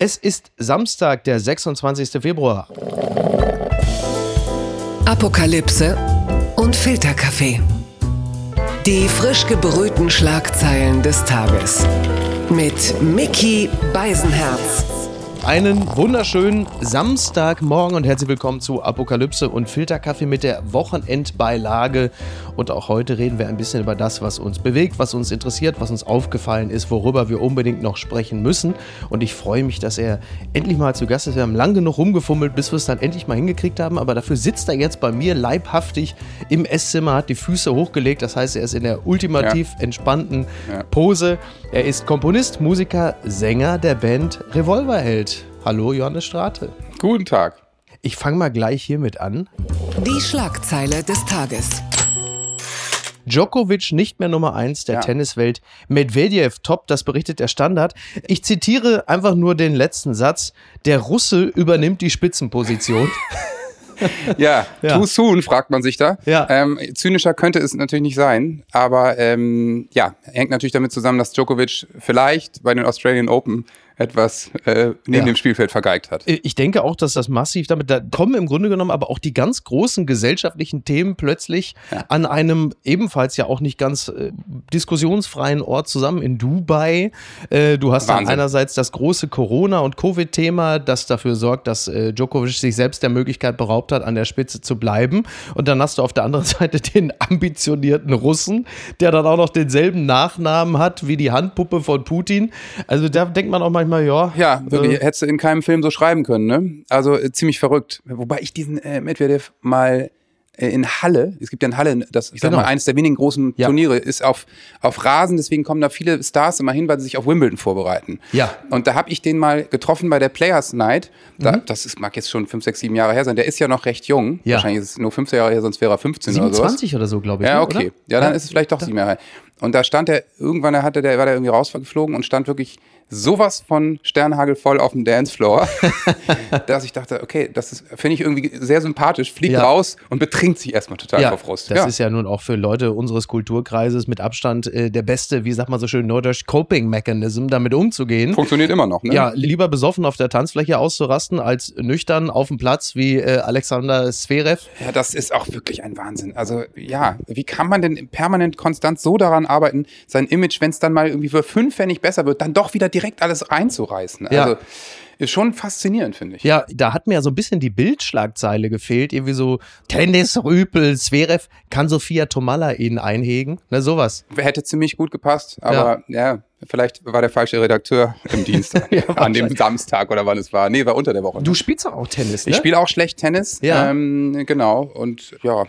Es ist Samstag, der 26. Februar. Apokalypse und Filterkaffee. Die frisch gebrühten Schlagzeilen des Tages. Mit Mickey Beisenherz. Einen wunderschönen Samstagmorgen und herzlich willkommen zu Apokalypse und Filterkaffee mit der Wochenendbeilage. Und auch heute reden wir ein bisschen über das, was uns bewegt, was uns interessiert, was uns aufgefallen ist, worüber wir unbedingt noch sprechen müssen. Und ich freue mich, dass er endlich mal zu Gast ist. Wir haben lange genug rumgefummelt, bis wir es dann endlich mal hingekriegt haben. Aber dafür sitzt er jetzt bei mir leibhaftig im Esszimmer, hat die Füße hochgelegt. Das heißt, er ist in der ultimativ ja. entspannten ja. Pose. Er ist Komponist, Musiker, Sänger der Band Revolverheld. Hallo, Johannes Strate. Guten Tag. Ich fange mal gleich hiermit an. Die Schlagzeile des Tages. Djokovic nicht mehr Nummer eins der ja. Tenniswelt. Medvedev top, das berichtet der Standard. Ich zitiere einfach nur den letzten Satz. Der Russe übernimmt die Spitzenposition. ja, ja, too soon, fragt man sich da. Ja. Ähm, zynischer könnte es natürlich nicht sein, aber ähm, ja, hängt natürlich damit zusammen, dass Djokovic vielleicht bei den Australian Open etwas äh, neben ja. dem Spielfeld vergeigt hat. Ich denke auch, dass das massiv damit, da kommen im Grunde genommen aber auch die ganz großen gesellschaftlichen Themen plötzlich ja. an einem ebenfalls ja auch nicht ganz äh, diskussionsfreien Ort zusammen in Dubai. Äh, du hast dann einerseits das große Corona- und Covid-Thema, das dafür sorgt, dass äh, Djokovic sich selbst der Möglichkeit beraubt hat, an der Spitze zu bleiben. Und dann hast du auf der anderen Seite den ambitionierten Russen, der dann auch noch denselben Nachnamen hat wie die Handpuppe von Putin. Also da denkt man auch manchmal, manchmal, ja. Ja, wirklich, äh, hättest du in keinem Film so schreiben können, ne? Also äh, ziemlich verrückt. Wobei ich diesen äh, Medvedev mal äh, in Halle, es gibt ja in Halle, das ich sag genau. mal, eines der wenigen großen ja. Turniere, ist auf, auf Rasen, deswegen kommen da viele Stars immer hin, weil sie sich auf Wimbledon vorbereiten. Ja. Und da habe ich den mal getroffen bei der Players Night. Da, mhm. Das ist, mag jetzt schon fünf, sechs, sieben Jahre her sein. Der ist ja noch recht jung. Ja. Wahrscheinlich ist es nur 15 Jahre her, sonst wäre er 15 27 oder so. 20 oder so, glaube ich. Ja, ne, okay. Oder? Ja, dann ja. ist es vielleicht doch sieben Jahre her. Und da stand er, irgendwann hatte der, war der irgendwie rausgeflogen und stand wirklich sowas von Sternhagel voll auf dem Dancefloor, dass ich dachte, okay, das finde ich irgendwie sehr sympathisch, fliegt ja. raus und betrinkt sich erstmal total ja, vor Frust. Das ja. ist ja nun auch für Leute unseres Kulturkreises mit Abstand äh, der beste, wie sagt man so schön, Norddeutsch Coping-Mechanism, damit umzugehen. Funktioniert immer noch, ne? Ja, lieber besoffen auf der Tanzfläche auszurasten, als nüchtern auf dem Platz wie äh, Alexander Zverev. Ja, das ist auch wirklich ein Wahnsinn. Also ja, wie kann man denn permanent konstant so daran arbeiten, sein Image, wenn es dann mal irgendwie für fünf Pfennig besser wird, dann doch wieder direkt alles reinzureißen. Ja. Also ist schon faszinierend, finde ich. Ja, da hat mir ja so ein bisschen die Bildschlagzeile gefehlt. Irgendwie so Tennisrüpel, Zverev, kann Sophia Tomalla ihn einhegen? Na, sowas. Hätte ziemlich gut gepasst, aber ja, ja vielleicht war der falsche Redakteur im Dienst ja, an dem Samstag oder wann es war. Nee, war unter der Woche. Du spielst auch Tennis, ne? Ich spiele auch schlecht Tennis. Ja. Ähm, genau. Und ja,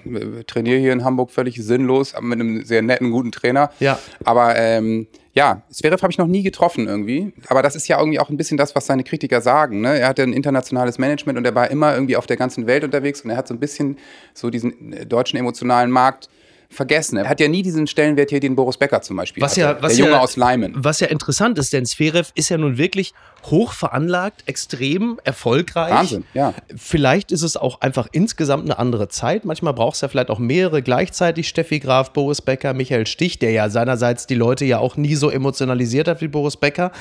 trainiere hier in Hamburg völlig sinnlos, mit einem sehr netten, guten Trainer. Ja. Aber ähm, ja, Zverev habe ich noch nie getroffen irgendwie. Aber das ist ja irgendwie auch ein bisschen das, was seine Kritiker sagen. Ne? Er hatte ein internationales Management und er war immer irgendwie auf der ganzen Welt unterwegs und er hat so ein bisschen so diesen äh, deutschen emotionalen Markt vergessen. Er hat ja nie diesen Stellenwert hier, den Boris Becker zum Beispiel was Ja, was der Junge ja, aus Leimen. Was ja interessant ist, denn Zverev ist ja nun wirklich hoch veranlagt, extrem erfolgreich. Wahnsinn, ja. Vielleicht ist es auch einfach insgesamt eine andere Zeit. Manchmal braucht es ja vielleicht auch mehrere gleichzeitig. Steffi Graf, Boris Becker, Michael Stich, der ja seinerseits die Leute ja auch nie so emotionalisiert hat wie Boris Becker.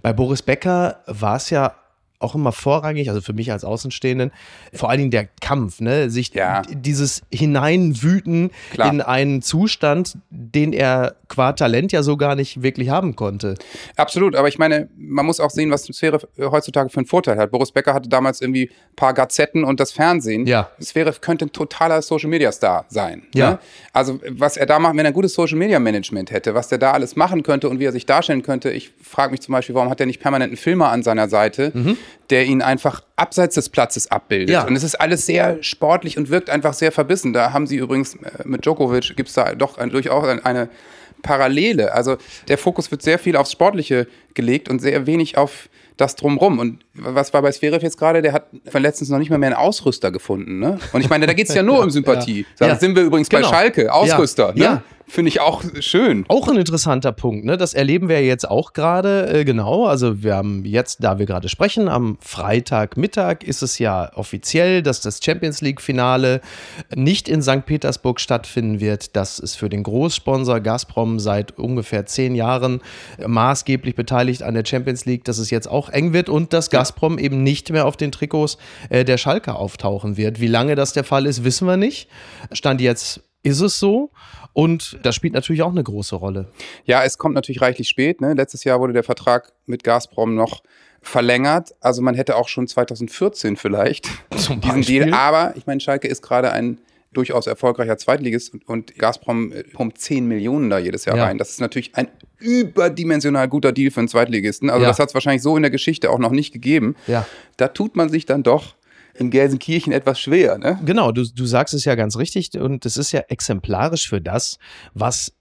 Bei Boris Becker war es ja auch immer vorrangig, also für mich als Außenstehenden, vor allen Dingen der Kampf, ne? sich ja. dieses Hineinwüten Klar. in einen Zustand, den er qua Talent ja so gar nicht wirklich haben konnte. Absolut, aber ich meine, man muss auch sehen, was die Sphäre heutzutage für einen Vorteil hat. Boris Becker hatte damals irgendwie ein paar Gazetten und das Fernsehen. Ja. Sphäre könnte ein totaler Social-Media-Star sein. Ja. Ne? Also was er da macht, wenn er ein gutes Social-Media-Management hätte, was der da alles machen könnte und wie er sich darstellen könnte. Ich frage mich zum Beispiel, warum hat er nicht permanent einen Filmer an seiner Seite? Mhm der ihn einfach abseits des Platzes abbildet. Ja. Und es ist alles sehr sportlich und wirkt einfach sehr verbissen. Da haben sie übrigens äh, mit Djokovic, gibt es da doch ein, durchaus eine Parallele. Also der Fokus wird sehr viel aufs Sportliche gelegt und sehr wenig auf das drumrum. Und was war bei Sverev jetzt gerade? Der hat von letztens noch nicht mal mehr einen Ausrüster gefunden. Ne? Und ich meine, da geht es ja nur um Sympathie. ja. Da sind wir übrigens genau. bei Schalke, Ausrüster. Ja. Ne? Finde ich auch schön. Auch ein interessanter Punkt, ne? Das erleben wir jetzt auch gerade, äh, genau. Also wir haben jetzt, da wir gerade sprechen, am Freitagmittag ist es ja offiziell, dass das Champions League-Finale nicht in St. Petersburg stattfinden wird. Das ist für den Großsponsor Gazprom seit ungefähr zehn Jahren maßgeblich beteiligt an der Champions League, dass es jetzt auch eng wird und dass Gazprom eben nicht mehr auf den Trikots äh, der Schalke auftauchen wird. Wie lange das der Fall ist, wissen wir nicht. Stand jetzt ist es so. Und das spielt natürlich auch eine große Rolle. Ja, es kommt natürlich reichlich spät. Ne? Letztes Jahr wurde der Vertrag mit Gazprom noch verlängert. Also man hätte auch schon 2014 vielleicht Zum diesen Beispiel. Deal. Aber ich meine, Schalke ist gerade ein durchaus erfolgreicher Zweitligist und, und Gazprom äh, pumpt 10 Millionen da jedes Jahr Ja. rein. Das ist natürlich ein überdimensional guter Deal für einen Zweitligisten. Also Ja. das hat es wahrscheinlich so in der Geschichte auch noch nicht gegeben. Ja. Da tut man sich dann doch in Gelsenkirchen etwas schwer. Ne? Genau, du, du sagst es ja ganz richtig und es ist ja exemplarisch für das, was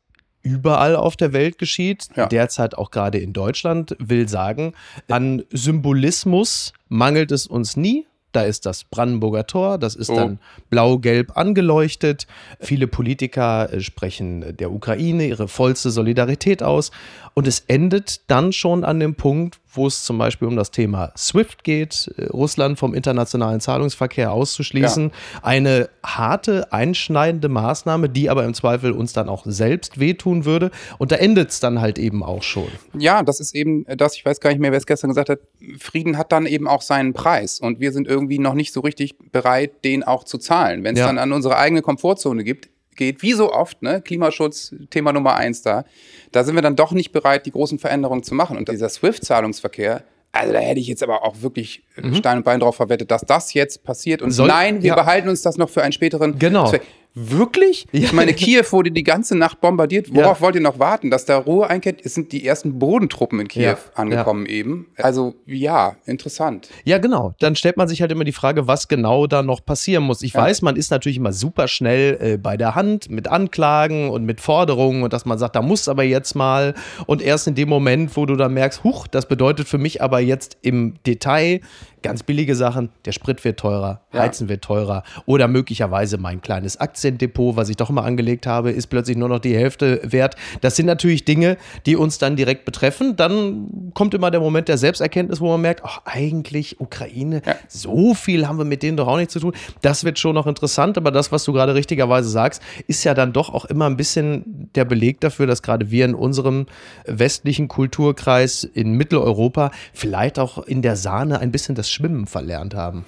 überall auf der Welt geschieht, Ja. derzeit auch gerade in Deutschland, will sagen, an Symbolismus mangelt es uns nie. Da ist das Brandenburger Tor, das ist Oh. dann blau-gelb angeleuchtet. Viele Politiker äh, sprechen der Ukraine ihre vollste Solidarität aus. Und es endet dann schon an dem Punkt, wo es zum Beispiel um das Thema SWIFT geht, äh, Russland vom internationalen Zahlungsverkehr auszuschließen. Eine harte, einschneidende Maßnahme, die aber im Zweifel uns dann auch selbst wehtun würde. Und da endet es dann halt eben auch schon. Ja, das ist eben das, ich weiß gar nicht mehr, wer es gestern gesagt hat, Frieden hat dann eben auch seinen Preis und wir sind irgendwie noch nicht so richtig bereit, den auch zu zahlen. Wenn es Ja. dann an unsere eigene Komfortzone gibt, geht, wie so oft, ne, Klimaschutz, Thema Nummer eins da, da sind wir dann doch nicht bereit, die großen Veränderungen zu machen. Und dieser SWIFT-Zahlungsverkehr, also da hätte ich jetzt aber auch wirklich Stein und Bein drauf verwettet, dass das jetzt passiert. Und Mhm. Soll- nein, wir ja. behalten uns das noch für einen späteren Genau. Zweck. Wirklich? Ich meine, Kiew wurde die ganze Nacht bombardiert. Worauf Ja. wollt ihr noch warten? Dass da Ruhe einkehrt? Es sind die ersten Bodentruppen in Kiew Ja. angekommen eben. Also ja, interessant. Ja, genau. Dann stellt man sich halt immer die Frage, was genau da noch passieren muss. Ich weiß, man ist natürlich immer super schnell äh, bei der Hand mit Anklagen und mit Forderungen und dass man sagt, da muss aber jetzt mal. Und erst in dem Moment, wo du dann merkst, huch, das bedeutet für mich aber jetzt im Detail ganz billige Sachen, der Sprit wird teurer, Ja. Heizen wird teurer oder möglicherweise mein kleines Aktiendepot, was ich doch immer angelegt habe, ist plötzlich nur noch die Hälfte wert. Das sind natürlich Dinge, die uns dann direkt betreffen. Dann kommt immer der Moment der Selbsterkenntnis, wo man merkt, ach, eigentlich Ukraine, Ja. so viel haben wir mit denen doch auch nicht zu tun. Das wird schon noch interessant, aber das, was du gerade richtigerweise sagst, ist ja dann doch auch immer ein bisschen der Beleg dafür, dass gerade wir in unserem westlichen Kulturkreis in Mitteleuropa vielleicht auch in der Sahne ein bisschen das Schwimmen verlernt haben.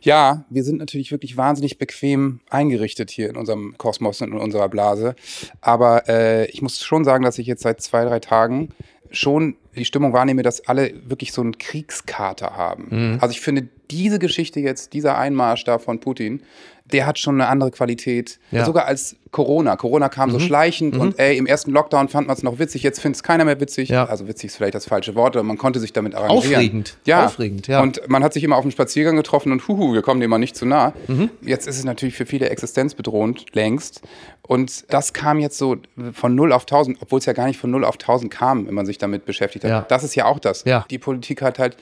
Ja, wir sind natürlich wirklich wahnsinnig bequem eingerichtet hier in unserem Kosmos und in unserer Blase. Aber äh, ich muss schon sagen, dass ich jetzt seit zwei, drei Tagen schon die Stimmung wahrnehme, dass alle wirklich so einen Kriegskater haben. Mhm. Also ich finde, diese Geschichte jetzt, dieser Einmarsch da von Putin, der hat schon eine andere Qualität. Ja. Mhm. Sogar als Corona. Corona kam so schleichend und ey, im ersten Lockdown fand man es noch witzig, jetzt findet es keiner mehr witzig. Ja. Also witzig ist vielleicht das falsche Wort, aber man konnte sich damit arrangieren. Aufregend. Ja. Aufregend, ja. Und man hat sich immer auf dem Spaziergang getroffen und huhu, wir kommen dem mal nicht zu nah. Mhm. Jetzt ist es natürlich für viele existenzbedrohend, längst. Und das kam jetzt so von 0 auf 1000, obwohl es ja gar nicht von 0 auf 1000 kam, wenn man sich damit beschäftigt hat. Ja. Das ist ja auch das. Ja. Die Politik hat halt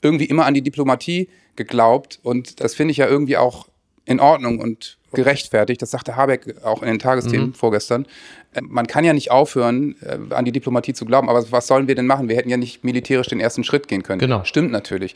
irgendwie immer an die Diplomatie geglaubt und das finde ich ja irgendwie auch in Ordnung und gerechtfertigt. Das sagte Habeck auch in den Tagesthemen Mhm. vorgestern. Äh, Man kann ja nicht aufhören, äh, an die Diplomatie zu glauben. Aber was sollen wir denn machen? Wir hätten ja nicht militärisch den ersten Schritt gehen können. Genau. Stimmt natürlich.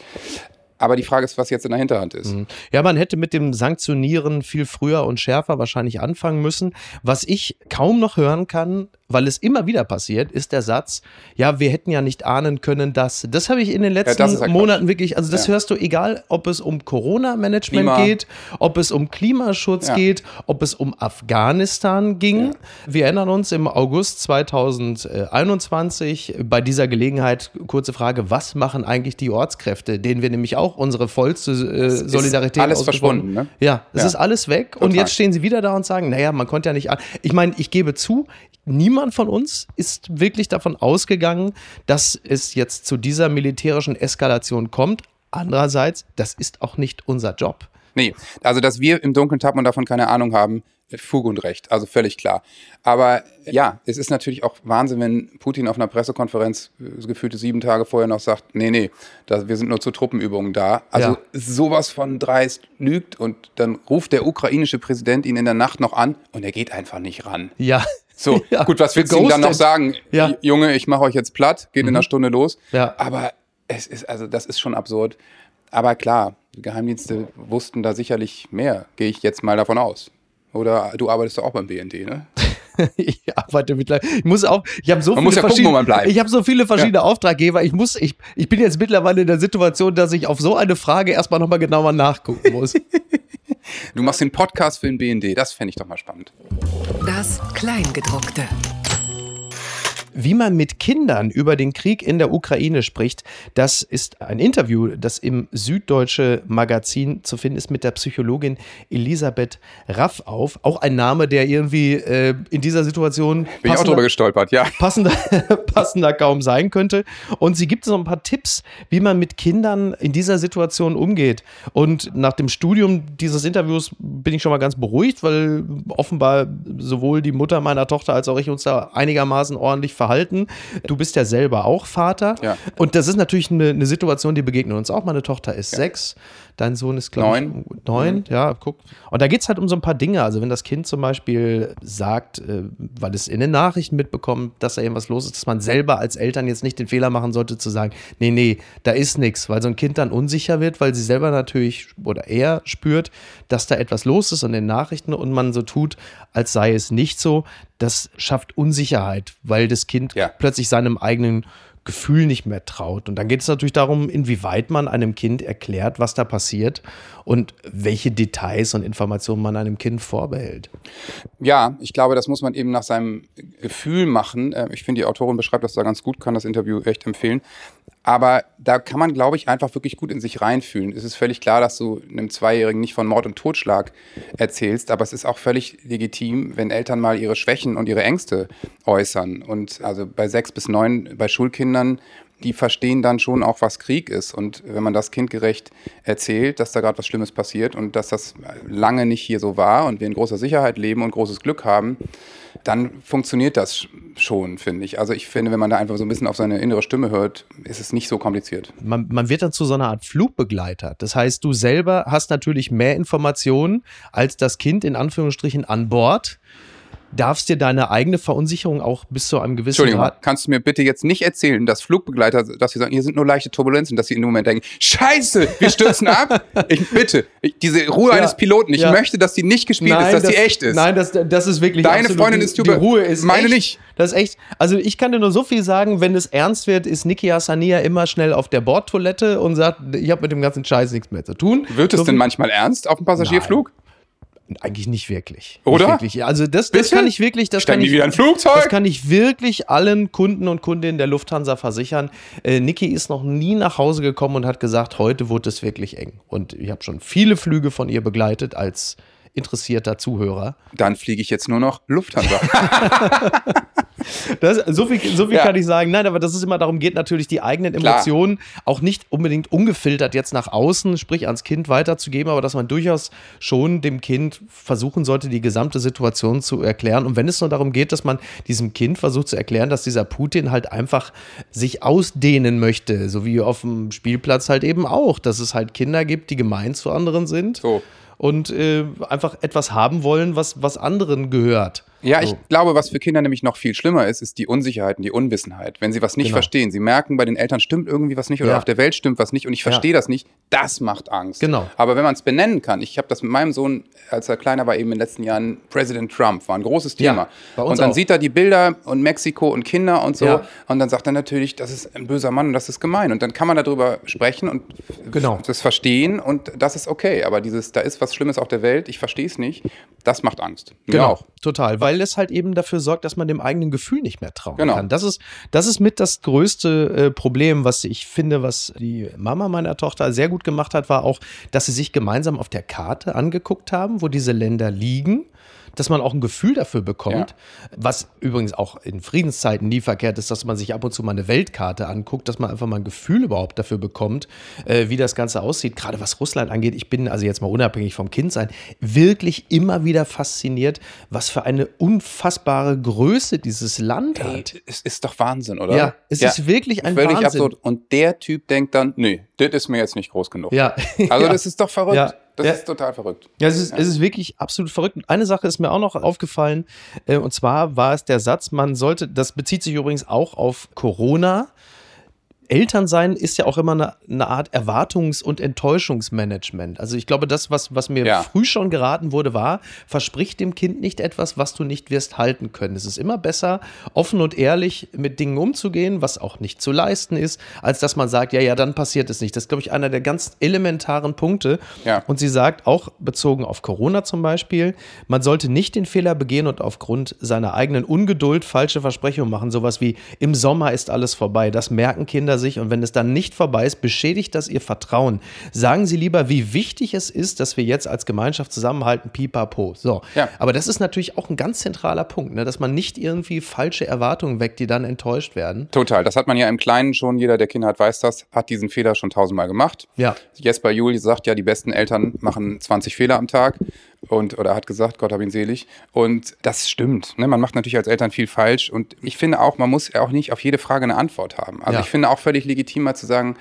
Aber die Frage ist, was jetzt in der Hinterhand ist. Ja, man hätte mit dem Sanktionieren viel früher und schärfer wahrscheinlich anfangen müssen. Was ich kaum noch hören kann, weil es immer wieder passiert, ist der Satz, ja, wir hätten ja nicht ahnen können, dass. Das habe ich in den letzten ja Quatsch. Monaten wirklich, also das Ja. hörst du, egal ob es um Corona-Management geht, ob es um Klimaschutz Ja. geht, ob es um Afghanistan ging. Wir erinnern uns im August 2021 bei dieser Gelegenheit, kurze Frage, was machen eigentlich die Ortskräfte, denen wir nämlich auch unsere vollste äh, Solidarität alles verschwunden, ne? Ja, es ist alles weg und Total. jetzt stehen sie wieder da und sagen, naja, man konnte ja nicht. an- Ich meine, ich gebe zu, niemand von uns ist wirklich davon ausgegangen, dass es jetzt zu dieser militärischen Eskalation kommt. Andererseits, das ist auch nicht unser Job. Nee, also dass wir im Dunkeln tappen und davon keine Ahnung haben, Fug und Recht, also völlig klar. Aber ja, es ist natürlich auch Wahnsinn, wenn Putin auf einer Pressekonferenz äh, gefühlte sieben Tage vorher noch sagt, nee, nee, da, wir sind nur zu Truppenübungen da. Also Ja. sowas von dreist lügt und dann ruft der ukrainische Präsident ihn in der Nacht noch an und er geht einfach nicht ran. Ja, So, ja, gut, was willst du ihm dann noch sagen? Ja. Junge, ich mache euch jetzt platt, geht mhm. in einer Stunde los. Ja. Aber es ist, also das ist schon absurd. Aber klar, die Geheimdienste wussten da sicherlich mehr, gehe ich jetzt mal davon aus. Oder du arbeitest doch auch beim BND, ne? ich arbeite mittlerweile. Ich muss auch, ich habe so man viele ja gucken, ich habe so viele verschiedene ja. Auftraggeber. Ich muss, ich, ich bin jetzt mittlerweile in der Situation, dass ich auf so eine Frage erstmal nochmal genauer nachgucken muss. du machst den Podcast für den BND, das fände ich doch mal spannend. Das Kleingedruckte. Wie man mit Kindern über den Krieg in der Ukraine spricht, das ist ein Interview, das im Süddeutsche Magazin zu finden ist mit der Psychologin Elisabeth Raff auf. Auch ein Name, der irgendwie äh, in dieser Situation. Bin ich auch drüber gestolpert, ja. Passender, passender kaum sein könnte. Und sie gibt so ein paar Tipps, wie man mit Kindern in dieser Situation umgeht. Und nach dem Studium dieses Interviews bin ich schon mal ganz beruhigt, weil offenbar sowohl die Mutter meiner Tochter als auch ich uns da einigermaßen ordentlich verhalten verhalten. Du bist ja selber auch Vater. Ja. Und das ist natürlich eine, eine Situation, die begegnet uns auch. Meine Tochter ist ja. sechs. Dein Sohn ist, glaube ich, neun. Mhm. Ja, guck. Und da geht es halt um so ein paar Dinge. Also, wenn das Kind zum Beispiel sagt, äh, weil es in den Nachrichten mitbekommt, dass da irgendwas los ist, dass man selber als Eltern jetzt nicht den Fehler machen sollte, zu sagen, nee, nee, da ist nichts, weil so ein Kind dann unsicher wird, weil sie selber natürlich oder er spürt, dass da etwas los ist in den Nachrichten und man so tut, als sei es nicht so. Das schafft Unsicherheit, weil das Kind ja. plötzlich seinem eigenen Gefühl nicht mehr traut. Und dann geht es natürlich darum, inwieweit man einem Kind erklärt, was da passiert und welche Details und Informationen man einem Kind vorbehält. Ja, ich glaube, das muss man eben nach seinem Gefühl machen. Äh, ich finde, die Autorin beschreibt das da ganz gut, kann das Interview echt empfehlen. Aber da kann man, glaube ich, einfach wirklich gut in sich reinfühlen. Es ist völlig klar, dass du einem Zweijährigen nicht von Mord und Totschlag erzählst, aber es ist auch völlig legitim, wenn Eltern mal ihre Schwächen und ihre Ängste äußern. Und also bei sechs bis neun, bei Schulkindern, die verstehen dann schon auch, was Krieg ist. Und wenn man das kindgerecht erzählt, dass da gerade was Schlimmes passiert und dass das lange nicht hier so war und wir in großer Sicherheit leben und großes Glück haben, dann funktioniert das schon, finde ich. Also ich finde, wenn man da einfach so ein bisschen auf seine innere Stimme hört, ist es nicht so kompliziert. Man, man wird dann zu so einer Art Flugbegleiter. Das heißt, du selber hast natürlich mehr Informationen als das Kind in Anführungsstrichen an Bord darfst dir deine eigene Verunsicherung auch bis zu einem gewissen Entschuldigung, Grad kannst du mir bitte jetzt nicht erzählen, dass Flugbegleiter, dass sie sagen, hier sind nur leichte Turbulenzen, dass sie in dem Moment denken, scheiße, wir stürzen ab. Ich bitte, ich, diese Ruhe ja, eines Piloten, ich ja. möchte, dass die nicht gespielt Nein, ist, dass das, die echt ist. Nein, das, das ist wirklich Deine Freundin ist über, die Ruhe ist meine echt, nicht. Das ist echt, also ich kann dir nur so viel sagen, wenn es ernst wird, ist Niki Hassania immer schnell auf der Bordtoilette und sagt, ich habe mit dem ganzen Scheiß nichts mehr zu tun. Wird es so denn manchmal ernst auf dem Passagierflug? Nein. Eigentlich nicht wirklich. Oder? Nicht wirklich. Also das, das kann ich wirklich, das kann ich, wieder ein Flugzeug? das kann ich wirklich allen Kunden und Kundinnen der Lufthansa versichern. Äh, Niki ist noch nie nach Hause gekommen und hat gesagt, heute wurde es wirklich eng. Und ich habe schon viele Flüge von ihr begleitet als interessierter Zuhörer. Dann fliege ich jetzt nur noch Lufthansa. Das, so viel, so viel ja. kann ich sagen. Nein, aber dass es immer darum geht, natürlich die eigenen Emotionen Klar. auch nicht unbedingt ungefiltert jetzt nach außen, sprich ans Kind weiterzugeben, aber dass man durchaus schon dem Kind versuchen sollte, die gesamte Situation zu erklären. Und wenn es nur darum geht, dass man diesem Kind versucht zu erklären, dass dieser Putin halt einfach sich ausdehnen möchte, so wie auf dem Spielplatz halt eben auch, dass es halt Kinder gibt, die gemein zu anderen sind. So und äh, einfach etwas haben wollen, was, was anderen gehört. Ja, so. ich glaube, was für Kinder nämlich noch viel schlimmer ist, ist die Unsicherheit und die Unwissenheit. Wenn sie was nicht genau. verstehen, sie merken, bei den Eltern stimmt irgendwie was nicht oder ja. auf der Welt stimmt was nicht und ich verstehe ja. das nicht, das macht Angst. Genau. Aber wenn man es benennen kann, ich habe das mit meinem Sohn, als er kleiner war, eben in den letzten Jahren, Präsident Trump war ein großes Thema. Ja, und dann auch. sieht er die Bilder und Mexiko und Kinder und so und dann sagt er natürlich, das ist ein böser Mann und das ist gemein. Und dann kann man darüber sprechen und genau. das verstehen und das ist okay. Aber dieses, da ist was Schlimmes auf der Welt, ich verstehe es nicht, das macht Angst. Mir genau, auch. total. Weil es halt eben dafür sorgt, dass man dem eigenen Gefühl nicht mehr trauen genau. kann. Das ist, das ist mit das größte äh, Problem, was ich finde, was die Mama meiner Tochter sehr gut gemacht hat, war auch, dass sie sich gemeinsam auf der Karte angeguckt haben, wo diese Länder liegen dass man auch ein Gefühl dafür bekommt, ja. was übrigens auch in Friedenszeiten nie verkehrt ist, dass man sich ab und zu mal eine Weltkarte anguckt, dass man einfach mal ein Gefühl überhaupt dafür bekommt, äh, wie das Ganze aussieht. Gerade was Russland angeht, ich bin also jetzt mal unabhängig vom Kindsein, wirklich immer wieder fasziniert, was für eine unfassbare Größe dieses Land Ey, hat. Es ist doch Wahnsinn, oder? Ja, es ja. ist wirklich ein Völlig Wahnsinn. absurd. Und der Typ denkt dann, nee, das ist mir jetzt nicht groß genug. Ja. Also ja. das ist doch verrückt. Ja. Das Ja. ist total verrückt. Ja, es ist, es ist wirklich absolut verrückt. Und eine Sache ist mir auch noch aufgefallen, äh, und zwar war es der Satz, man sollte, das bezieht sich übrigens auch auf Corona. Elternsein ist ja auch immer eine, eine Art Erwartungs- und Enttäuschungsmanagement. Also ich glaube, das, was, was mir Ja. früh schon geraten wurde, war, versprich dem Kind nicht etwas, was du nicht wirst halten können. Es ist immer besser, offen und ehrlich mit Dingen umzugehen, was auch nicht zu leisten ist, als dass man sagt, ja, ja, dann passiert es nicht. Das ist, glaube ich, einer der ganz elementaren Punkte. Ja. Und sie sagt, auch bezogen auf Corona zum Beispiel, man sollte nicht den Fehler begehen und aufgrund seiner eigenen Ungeduld falsche Versprechungen machen. Sowas wie, im Sommer ist alles vorbei. Das merken Kinder sich. Und wenn es dann nicht vorbei ist, beschädigt das ihr Vertrauen. Sagen Sie lieber, wie wichtig es ist, dass wir jetzt als Gemeinschaft zusammenhalten, pipapo. So. Ja. Aber das ist natürlich auch ein ganz zentraler Punkt, ne? dass man nicht irgendwie falsche Erwartungen weckt, die dann enttäuscht werden. Total. Das hat man ja im Kleinen schon, jeder, der Kinder hat, weiß das, hat diesen Fehler schon tausendmal gemacht. Ja. Jesper Juhl sagt ja, die besten Eltern machen 20 Fehler am Tag. Und, oder hat gesagt, Gott hab ihn selig. Und das stimmt. Ne? Man macht natürlich als Eltern viel falsch. Und ich finde auch, man muss auch nicht auf jede Frage eine Antwort haben. Also Ja. ich finde auch völlig legitim mal zu sagen,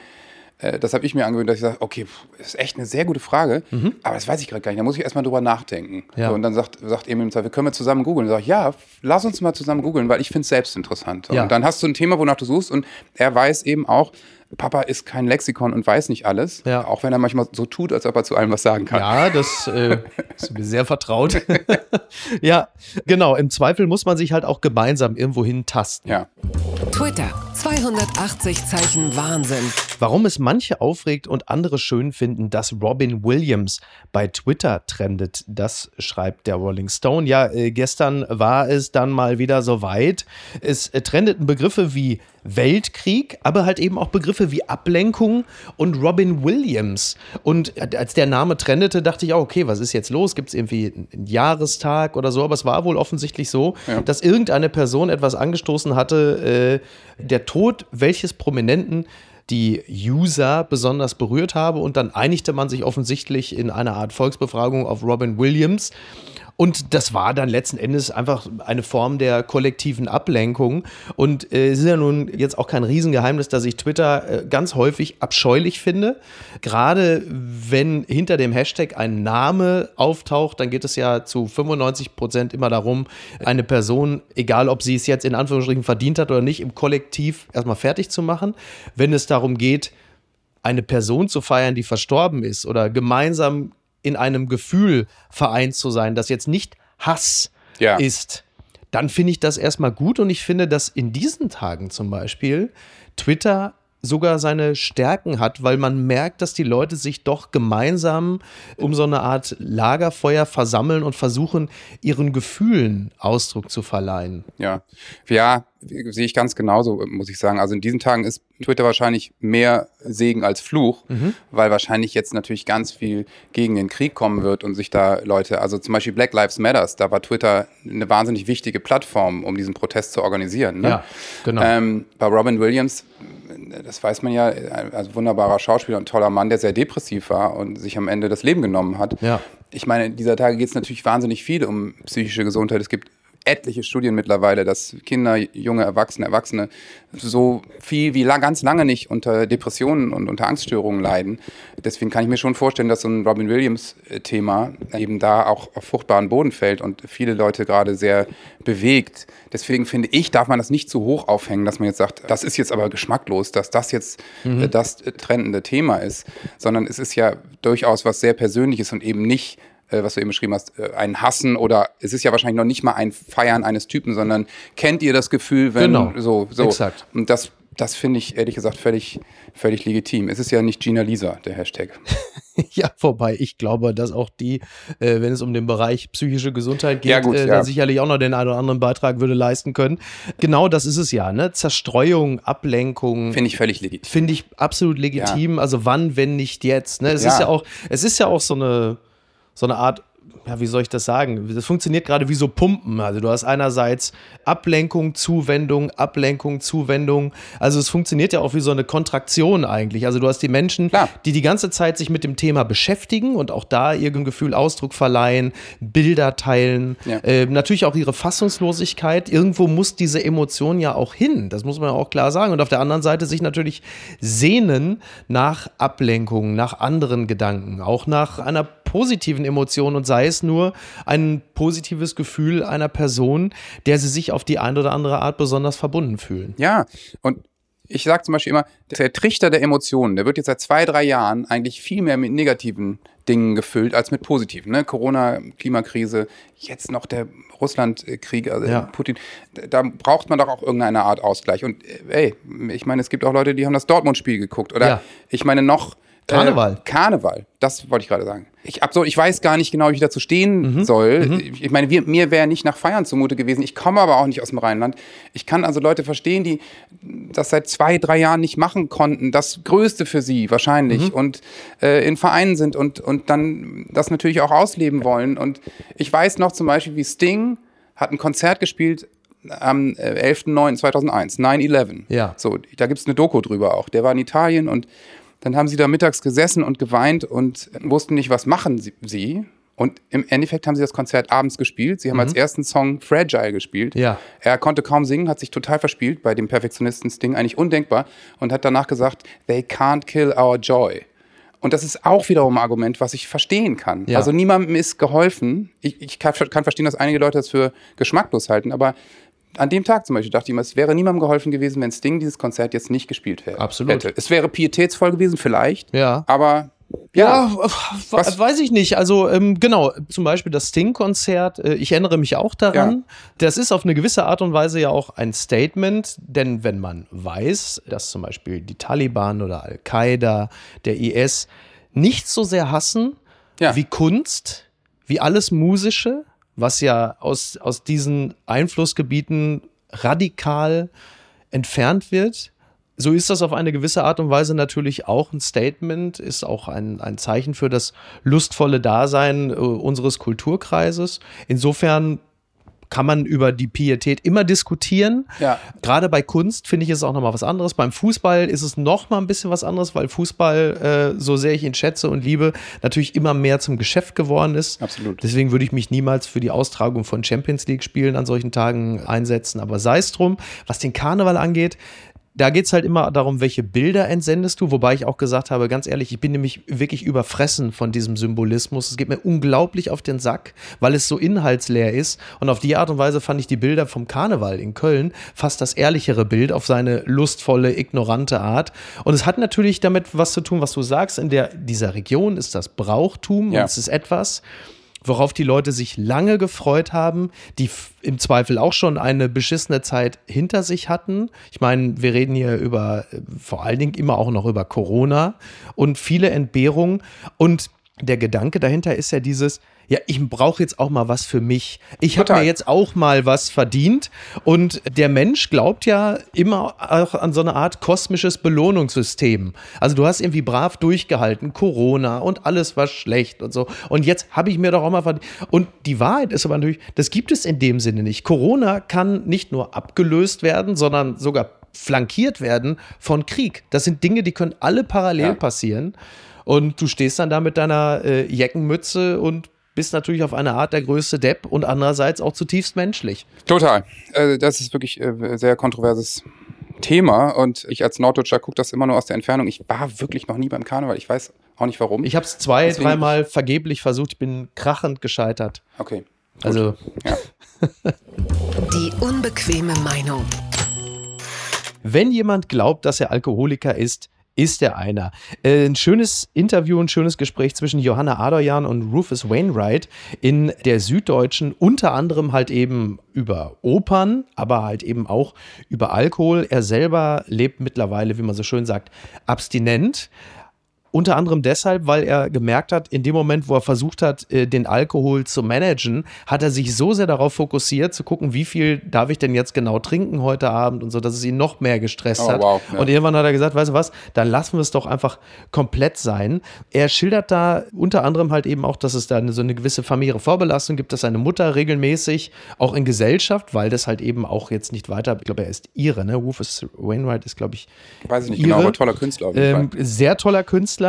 äh, das habe ich mir angewöhnt, dass ich sage, okay, das ist echt eine sehr gute Frage, aber das weiß ich gerade gar nicht. Da muss ich erstmal drüber nachdenken. Mhm. Ja. So, und dann sagt, sagt Emil im Zweifel, können wir zusammen googeln? Sag ich, ja, lass uns mal zusammen googeln, weil ich finde es selbst interessant. Ja. Und dann hast du ein Thema, wonach du suchst und er weiß eben auch, Papa ist kein Lexikon und weiß nicht alles, Ja. auch wenn er manchmal so tut, als ob er zu allem was sagen kann. Ja, das äh, ist mir sehr vertraut. ja, genau. Im Zweifel muss man sich halt auch gemeinsam irgendwo hintasten. Ja. Twitter. 280 Zeichen Wahnsinn. Warum es manche aufregt und andere schön finden, dass Robin Williams bei Twitter trendet, das schreibt der Rolling Stone. Ja, äh, gestern war es dann mal wieder soweit. Es äh, trendeten Begriffe wie Weltkrieg, aber halt eben auch Begriffe wie Ablenkung und Robin Williams. Und als der Name trendete, dachte ich auch, okay, was ist jetzt los? Gibt es irgendwie einen Jahrestag oder so? Aber es war wohl offensichtlich so, Ja. dass irgendeine Person etwas angestoßen hatte, äh, der Tod welches Prominenten die User besonders berührt habe und dann einigte man sich offensichtlich in einer Art Volksbefragung auf Robin Williams. Und das war dann letzten Endes einfach eine Form der kollektiven Ablenkung. Und äh, es ist ja nun jetzt auch kein Riesengeheimnis, dass ich Twitter äh, ganz häufig abscheulich finde. Gerade wenn hinter dem Hashtag ein Name auftaucht, dann geht es ja zu 95 Prozent immer darum, eine Person, egal ob sie es jetzt in Anführungsstrichen verdient hat oder nicht, im Kollektiv erstmal fertig zu machen. Wenn es darum geht, eine Person zu feiern, die verstorben ist oder gemeinsam in einem Gefühl vereint zu sein, das jetzt nicht Hass Ja. ist, dann finde ich das erstmal gut und ich finde, dass in diesen Tagen zum Beispiel Twitter sogar seine Stärken hat, weil man merkt, dass die Leute sich doch gemeinsam um so eine Art Lagerfeuer versammeln und versuchen, ihren Gefühlen Ausdruck zu verleihen. Ja, ja, sehe ich ganz genauso, muss ich sagen. Also in diesen Tagen ist Twitter wahrscheinlich mehr Segen als Fluch, weil wahrscheinlich jetzt natürlich ganz viel gegen den Krieg kommen wird und sich da Leute, also zum Beispiel Black Lives Matters, da war Twitter eine wahnsinnig wichtige Plattform, um diesen Protest zu organisieren. Ne? Ja, genau. Ähm, bei Robin Williams, das weiß man ja, also wunderbarer Schauspieler und toller Mann, der sehr depressiv war und sich am Ende das Leben genommen hat. Ja. Ich meine, in dieser Tage geht es natürlich wahnsinnig viel um psychische Gesundheit. Es gibt etliche Studien mittlerweile, dass Kinder, junge Erwachsene, Erwachsene so viel wie ganz lange nicht unter Depressionen und unter Angststörungen leiden. Deswegen kann ich mir schon vorstellen, dass so ein Robin Williams-Thema eben da auch auf fruchtbaren Boden fällt und viele Leute gerade sehr bewegt. Deswegen finde ich, darf man das nicht zu hoch aufhängen, dass man jetzt sagt, das ist jetzt aber geschmacklos, dass das jetzt äh, das äh, trendende Thema ist, sondern es ist ja durchaus was sehr Persönliches und eben nicht äh, was du eben beschrieben hast, äh, ein Hassen oder es ist ja wahrscheinlich noch nicht mal ein Feiern eines Typen, sondern kennt ihr das Gefühl, wenn Genau. so, so. Exakt. Und das, das finde ich ehrlich gesagt völlig, völlig legitim. Es ist ja nicht Gina Lisa, der Hashtag. Ja, wobei ich glaube, dass auch die, äh, wenn es um den Bereich psychische Gesundheit geht, Ja, gut, äh, ja. sicherlich auch noch den einen oder anderen Beitrag würde leisten können. Genau das ist es ja, ne? Zerstreuung, Ablenkung. Finde ich völlig legitim. Finde ich absolut legitim. Also wann, wenn nicht jetzt? Ne? Es Ja. ist ja auch, es ist ja auch so eine, so eine Art, ja, wie soll ich das sagen? Das funktioniert gerade wie so Pumpen. Also du hast einerseits Ablenkung, Zuwendung, Ablenkung, Zuwendung. Also es funktioniert ja auch wie so eine Kontraktion eigentlich. Also du hast die Menschen, Klar. die die ganze Zeit sich mit dem Thema beschäftigen und auch da ihrem Gefühl Ausdruck verleihen, Bilder teilen, Ja. äh, natürlich auch ihre Fassungslosigkeit. Irgendwo muss diese Emotion ja auch hin. Das muss man auch klar sagen. Und auf der anderen Seite sich natürlich sehnen nach Ablenkung, nach anderen Gedanken, auch nach einer positiven Emotion und sei es nur ein positives Gefühl einer Person, der sie sich auf die eine oder andere Art besonders verbunden fühlen. Ja, und ich sage zum Beispiel immer, der Trichter der Emotionen, der wird jetzt seit zwei, drei Jahren eigentlich viel mehr mit negativen Dingen gefüllt als mit positiven. Ne? Corona, Klimakrise, jetzt noch der Russlandkrieg, also ja. Putin. Da braucht man doch auch irgendeine Art Ausgleich. Und ey, ich meine, es gibt auch Leute, die haben das Dortmund-Spiel geguckt. Oder ja. ich meine noch Karneval. Äh, Karneval, das wollte ich gerade sagen. Ich, ab so, ich weiß gar nicht genau, wie ich dazu stehen mhm. soll. Mhm. Ich meine, wir, mir wäre nicht nach Feiern zumute gewesen. Ich komme aber auch nicht aus dem Rheinland. Ich kann also Leute verstehen, die das seit zwei, drei Jahren nicht machen konnten. Das Größte für sie wahrscheinlich. Mhm. Und äh, in Vereinen sind und, und dann das natürlich auch ausleben wollen. Und ich weiß noch zum Beispiel, wie Sting hat ein Konzert gespielt am 11.09.2001, 9-11. Ja. So, da gibt es eine Doku drüber auch. Der war in Italien und dann haben sie da mittags gesessen und geweint und wussten nicht, was machen sie. Und im Endeffekt haben sie das Konzert abends gespielt. Sie haben mhm. als ersten Song Fragile gespielt. Ja. Er konnte kaum singen, hat sich total verspielt bei dem Perfektionisten Sting, eigentlich undenkbar. Und hat danach gesagt, they can't kill our joy. Und das ist auch wiederum ein Argument, was ich verstehen kann. Ja. Also niemandem ist geholfen. Ich, ich kann, kann, verstehen, dass einige Leute das für geschmacklos halten, aber an dem Tag zum Beispiel dachte ich mir, es wäre niemandem geholfen gewesen, wenn Sting dieses Konzert jetzt nicht gespielt hätte. Absolut. Es wäre pietätsvoll gewesen, vielleicht. Ja. Aber ja, ja was? weiß ich nicht. Also ähm, genau, zum Beispiel das Sting-Konzert, äh, ich erinnere mich auch daran. Ja. Das ist auf eine gewisse Art und Weise ja auch ein Statement, denn wenn man weiß, dass zum Beispiel die Taliban oder Al-Qaida, der IS nicht so sehr hassen ja. wie Kunst, wie alles Musische, was ja aus, aus diesen Einflussgebieten radikal entfernt wird. So ist das auf eine gewisse Art und Weise natürlich auch ein Statement, ist auch ein, ein Zeichen für das lustvolle Dasein äh, unseres Kulturkreises. Insofern kann man über die Pietät immer diskutieren. Ja. Gerade bei Kunst finde ich es auch noch mal was anderes. Beim Fußball ist es noch mal ein bisschen was anderes, weil Fußball, äh, so sehr ich ihn schätze und liebe, natürlich immer mehr zum Geschäft geworden ist. Absolut. Deswegen würde ich mich niemals für die Austragung von Champions League Spielen an solchen Tagen einsetzen. Aber sei es drum, was den Karneval angeht, da geht es halt immer darum, welche Bilder entsendest du, wobei ich auch gesagt habe, ganz ehrlich, ich bin nämlich wirklich überfressen von diesem Symbolismus. Es geht mir unglaublich auf den Sack, weil es so inhaltsleer ist. Und auf die Art und Weise fand ich die Bilder vom Karneval in Köln fast das ehrlichere Bild auf seine lustvolle, ignorante Art. Und es hat natürlich damit was zu tun, was du sagst. In der, dieser Region ist das Brauchtum ja. und es ist etwas, worauf die Leute sich lange gefreut haben, die im Zweifel auch schon eine beschissene Zeit hinter sich hatten. Ich meine, wir reden hier über vor allen Dingen immer auch noch über Corona und viele Entbehrungen. Und der Gedanke dahinter ist ja dieses, ja, ich brauche jetzt auch mal was für mich. Ich habe mir jetzt auch mal was verdient. Und der Mensch glaubt ja immer auch an so eine Art kosmisches Belohnungssystem. Also du hast irgendwie brav durchgehalten, Corona und alles war schlecht und so. Und jetzt habe ich mir doch auch mal verdient. Und die Wahrheit ist aber natürlich, das gibt es in dem Sinne nicht. Corona kann nicht nur abgelöst werden, sondern sogar flankiert werden von Krieg. Das sind Dinge, die können alle parallel ja. passieren. Und du stehst dann da mit deiner äh, Jeckenmütze und bist natürlich auf eine Art der größte Depp und andererseits auch zutiefst menschlich. Total. Äh, das ist wirklich äh, sehr kontroverses Thema und ich als Norddeutscher gucke das immer nur aus der Entfernung. Ich war wirklich noch nie beim Karneval. Ich weiß auch nicht warum. Ich habe es zwei, dreimal vergeblich versucht. Ich bin krachend gescheitert. Okay. Gut. Also. Ja. Die unbequeme Meinung. Wenn jemand glaubt, dass er Alkoholiker ist, ist er einer. Äh, ein schönes Interview, ein schönes Gespräch zwischen Johanna Adoyan und Rufus Wainwright in der Süddeutschen, unter anderem halt eben über Opern, aber halt eben auch über Alkohol. Er selber lebt mittlerweile, wie man so schön sagt, abstinent, unter anderem deshalb, weil er gemerkt hat, in dem Moment, wo er versucht hat, äh, den Alkohol zu managen, hat er sich so sehr darauf fokussiert, zu gucken, wie viel darf ich denn jetzt genau trinken heute Abend und so, dass es ihn noch mehr gestresst oh, hat. Wow, ja. Und irgendwann hat er gesagt, weißt du was, dann lassen wir es doch einfach komplett sein. Er schildert da unter anderem halt eben auch, dass es da so eine gewisse familiäre Vorbelastung gibt, dass seine Mutter regelmäßig auch in Gesellschaft, weil das halt eben auch jetzt nicht weiter, ich glaube, er ist ihre, ne? Rufus Wainwright ist, glaube ich, Weiß ich nicht ihre. genau, aber toller Künstler. Ähm, sehr toller Künstler.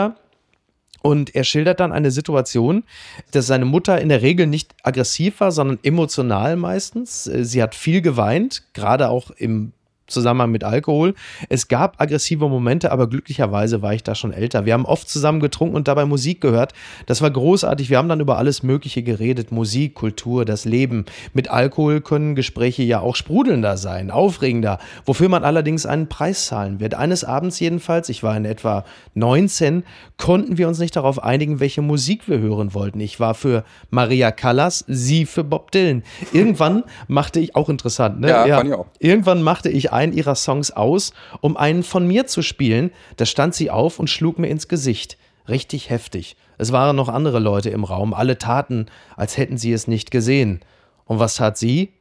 Und er schildert dann eine Situation, dass seine Mutter in der Regel nicht aggressiv war, sondern emotional meistens. Sie hat viel geweint, gerade auch im Zusammenhang mit Alkohol. Es gab aggressive Momente, aber glücklicherweise war ich da schon älter. Wir haben oft zusammen getrunken und dabei Musik gehört. Das war großartig. Wir haben dann über alles Mögliche geredet. Musik, Kultur, das Leben. Mit Alkohol können Gespräche ja auch sprudelnder sein, aufregender, wofür man allerdings einen Preis zahlen wird. Eines Abends jedenfalls, ich war in etwa 19, konnten wir uns nicht darauf einigen, welche Musik wir hören wollten. Ich war für Maria Callas, sie für Bob Dylan. Irgendwann machte ich, auch interessant, ne? Ja, ja. fand ich auch. Irgendwann machte ich einen ihrer Songs aus, um einen von mir zu spielen. Da stand sie auf und schlug mir ins Gesicht. Richtig heftig. Es waren noch andere Leute im Raum. Alle taten, als hätten sie es nicht gesehen. Und was tat sie?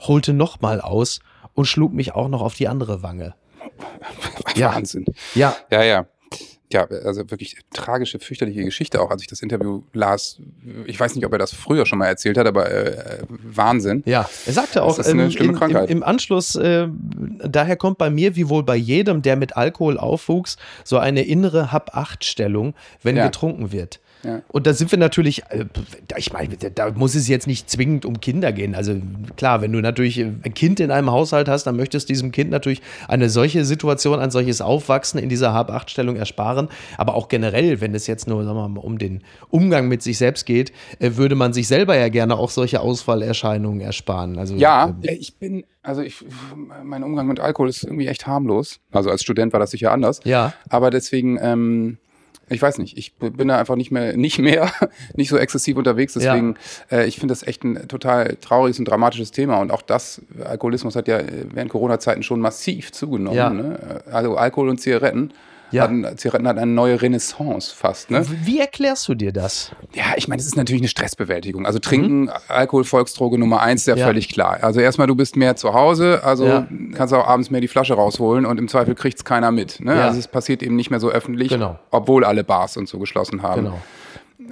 Holte nochmal aus und schlug mich auch noch auf die andere Wange. Wahnsinn. Ja. Ja, ja ja, also wirklich tragische, fürchterliche Geschichte auch, als ich das Interview las. Ich weiß nicht, ob er das früher schon mal erzählt hat, aber äh, Wahnsinn. Ja, er sagte auch, das ist eine ähm, schlimme in, Krankheit. Im, im Anschluss, äh, daher kommt bei mir, wie wohl bei jedem, der mit Alkohol aufwuchs, so eine innere Hab-Acht-Stellung, wenn ja. getrunken wird. Ja. Und da sind wir natürlich, äh, ich meine, da muss es jetzt nicht zwingend um Kinder gehen. Also klar, wenn du natürlich ein Kind in einem Haushalt hast, dann möchtest du diesem Kind natürlich eine solche Situation, ein solches Aufwachsen in dieser Hab-Acht-Stellung ersparen. Aber auch generell, wenn es jetzt nur sagen wir mal, um den Umgang mit sich selbst geht, äh, würde man sich selber ja gerne auch solche Ausfallerscheinungen ersparen. Also, ja, äh, ich bin, also ich, mein Umgang mit Alkohol ist irgendwie echt harmlos. Also als Student war das sicher anders. Ja. Aber deswegen, ähm, ich weiß nicht, ich bin da einfach nicht mehr, nicht mehr, nicht so exzessiv unterwegs. Deswegen, ja. äh, ich finde das echt ein total trauriges und dramatisches Thema. Und auch das, Alkoholismus hat ja äh, während Corona-Zeiten schon massiv zugenommen. Ja. Ne? Also Alkohol und Zigaretten ja. hatten, Zigaretten hatten eine neue Renaissance fast. Ne? Wie erklärst du dir das? Ja, ich meine, es ist natürlich eine Stressbewältigung. Also Trinken, mhm. Alkohol, Volksdroge Nummer eins, ist ja, ja, völlig klar. Also erstmal, du bist mehr zu Hause, also ja. kannst auch abends mehr die Flasche rausholen und im Zweifel kriegt es keiner mit. Ne? Also es passiert eben nicht mehr so öffentlich, genau. obwohl alle Bars und so geschlossen haben. Genau.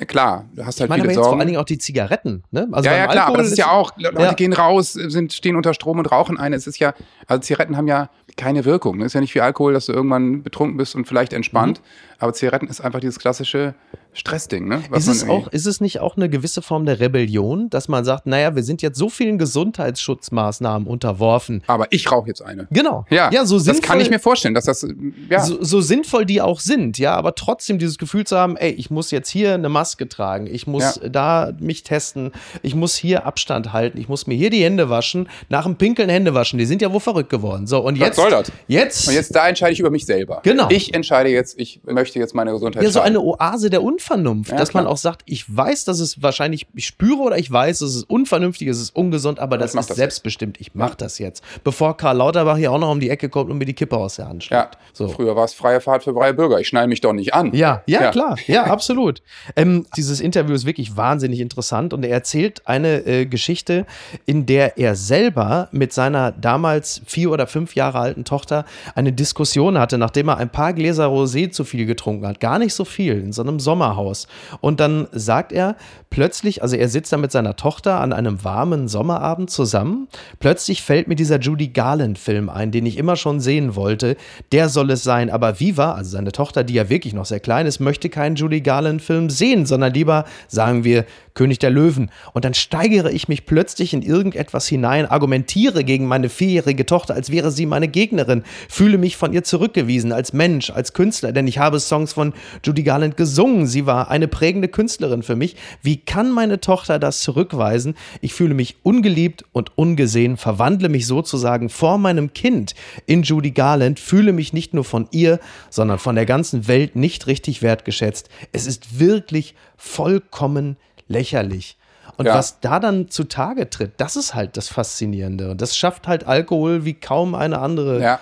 Klar, du hast halt ich meine, viele aber jetzt Sorgen. vor allen Dingen auch die Zigaretten. Ne? Also ja, ja, klar, aber das ist, ja auch, Leute ja. gehen raus, sind, stehen unter Strom und rauchen eine. Es ist ja, also Zigaretten haben ja keine Wirkung. Es ist ja nicht wie Alkohol, dass du irgendwann betrunken bist und vielleicht entspannt. Mhm. Aber Zigaretten ist einfach dieses klassische Stressding. Ne? ist, es auch, ist es nicht auch eine gewisse Form der Rebellion, dass man sagt, naja, wir sind jetzt so vielen Gesundheitsschutzmaßnahmen unterworfen. Aber ich rauche jetzt eine. Genau. Ja, ja so sinnvoll, das kann ich mir vorstellen, dass das, ja. So, so, sinnvoll die auch sind, ja, aber trotzdem dieses Gefühl zu haben, ey, ich muss jetzt hier eine Maske tragen, ich muss ja. da mich testen, ich muss hier Abstand halten, ich muss mir hier die Hände waschen, nach dem Pinkeln Hände waschen, die sind ja wohl verrückt geworden. So, und jetzt. Was soll das? Jetzt. Und jetzt da entscheide ich über mich selber. Genau. Ich entscheide jetzt, ich möchte jetzt meine Gesundheit. Ja, so eine Oase der Unvernunft, ja, dass klar. man auch sagt, ich weiß, dass es wahrscheinlich, ich spüre oder ich weiß, es ist unvernünftig, es ist ungesund, aber das, ist das selbstbestimmt. Ich mache das jetzt. Bevor Karl Lauterbach hier auch noch um die Ecke kommt und mir die Kippe aus der Hand schlägt. Ja, so. früher war es freie Fahrt für freie Bürger. Ich schneide mich doch nicht an. Ja, ja, ja. klar. Ja, absolut. ähm, dieses Interview ist wirklich wahnsinnig interessant und er erzählt eine äh, Geschichte, in der er selber mit seiner damals vier oder fünf Jahre alten Tochter eine Diskussion hatte, nachdem er ein paar Gläser Rosé zu viel getrunken hat. Gar nicht so viel, in so einem Sommerhaus. Und dann sagt er plötzlich, also er sitzt da mit seiner Tochter an einem warmen Sommerabend zusammen. Plötzlich fällt mir dieser Judy Garland-Film ein, den ich immer schon sehen wollte. Der soll es sein. Aber Viva, also seine Tochter, die ja wirklich noch sehr klein ist, möchte keinen Judy Garland-Film sehen, sondern lieber, sagen wir, König der Löwen. Und dann steigere ich mich plötzlich in irgendetwas hinein, argumentiere gegen meine vierjährige Tochter, als wäre sie meine Gegnerin, fühle mich von ihr zurückgewiesen als Mensch, als Künstler, denn ich habe Songs von Judy Garland gesungen. Sie war eine prägende Künstlerin für mich. Wie kann meine Tochter das zurückweisen? Ich fühle mich ungeliebt und ungesehen, verwandle mich sozusagen vor meinem Kind in Judy Garland, fühle mich nicht nur von ihr, sondern von der ganzen Welt nicht richtig wertgeschätzt. Es ist wirklich vollkommen lächerlich. Und ja. was da dann zutage tritt, das ist halt das Faszinierende. Und das schafft halt Alkohol wie kaum eine andere. Ja.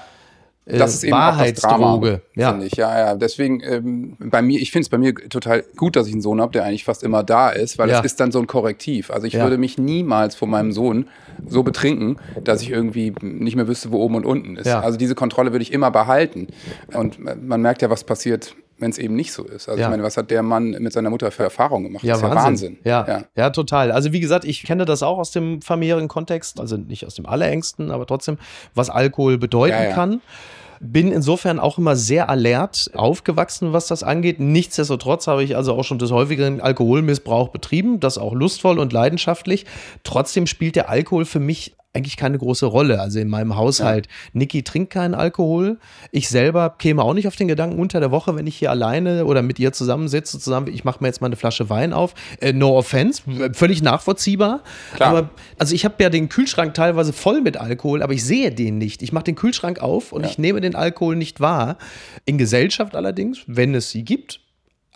Äh, das ist eben Wahrheitsdroge. ja. finde ich. Ja, ja. Deswegen, ähm, bei mir, ich finde es bei mir total gut, dass ich einen Sohn habe, der eigentlich fast immer da ist, weil ja. es ist dann so ein Korrektiv. Also ich ja. würde mich niemals von meinem Sohn so betrinken, dass ich irgendwie nicht mehr wüsste, wo oben und unten ist. Ja. Also diese Kontrolle würde ich immer behalten. Und man merkt ja, was passiert wenn es eben nicht so ist. Also ja. ich meine, was hat der Mann mit seiner Mutter für Erfahrungen gemacht? Ja, das ist Wahnsinn. ja Wahnsinn. Ja. ja. ja, total. Also wie gesagt, ich kenne das auch aus dem familiären Kontext, also nicht aus dem allerengsten, aber trotzdem, was Alkohol bedeuten ja, kann. Bin insofern auch immer sehr alert aufgewachsen, was das angeht. Nichtsdestotrotz habe ich also auch schon des häufigeren Alkoholmissbrauch betrieben, das auch lustvoll und leidenschaftlich. Trotzdem spielt der Alkohol für mich eigentlich keine große Rolle. Also in meinem Haushalt, ja. Niki trinkt keinen Alkohol. Ich selber käme auch nicht auf den Gedanken unter der Woche, wenn ich hier alleine oder mit ihr zusammensitze, zusammen, ich mache mir jetzt mal eine Flasche Wein auf. Äh, no offense, völlig nachvollziehbar. Klar. Aber also ich habe ja den Kühlschrank teilweise voll mit Alkohol, aber ich sehe den nicht. Ich mache den Kühlschrank auf und ja. ich nehme den Alkohol nicht wahr. In Gesellschaft allerdings, wenn es sie gibt,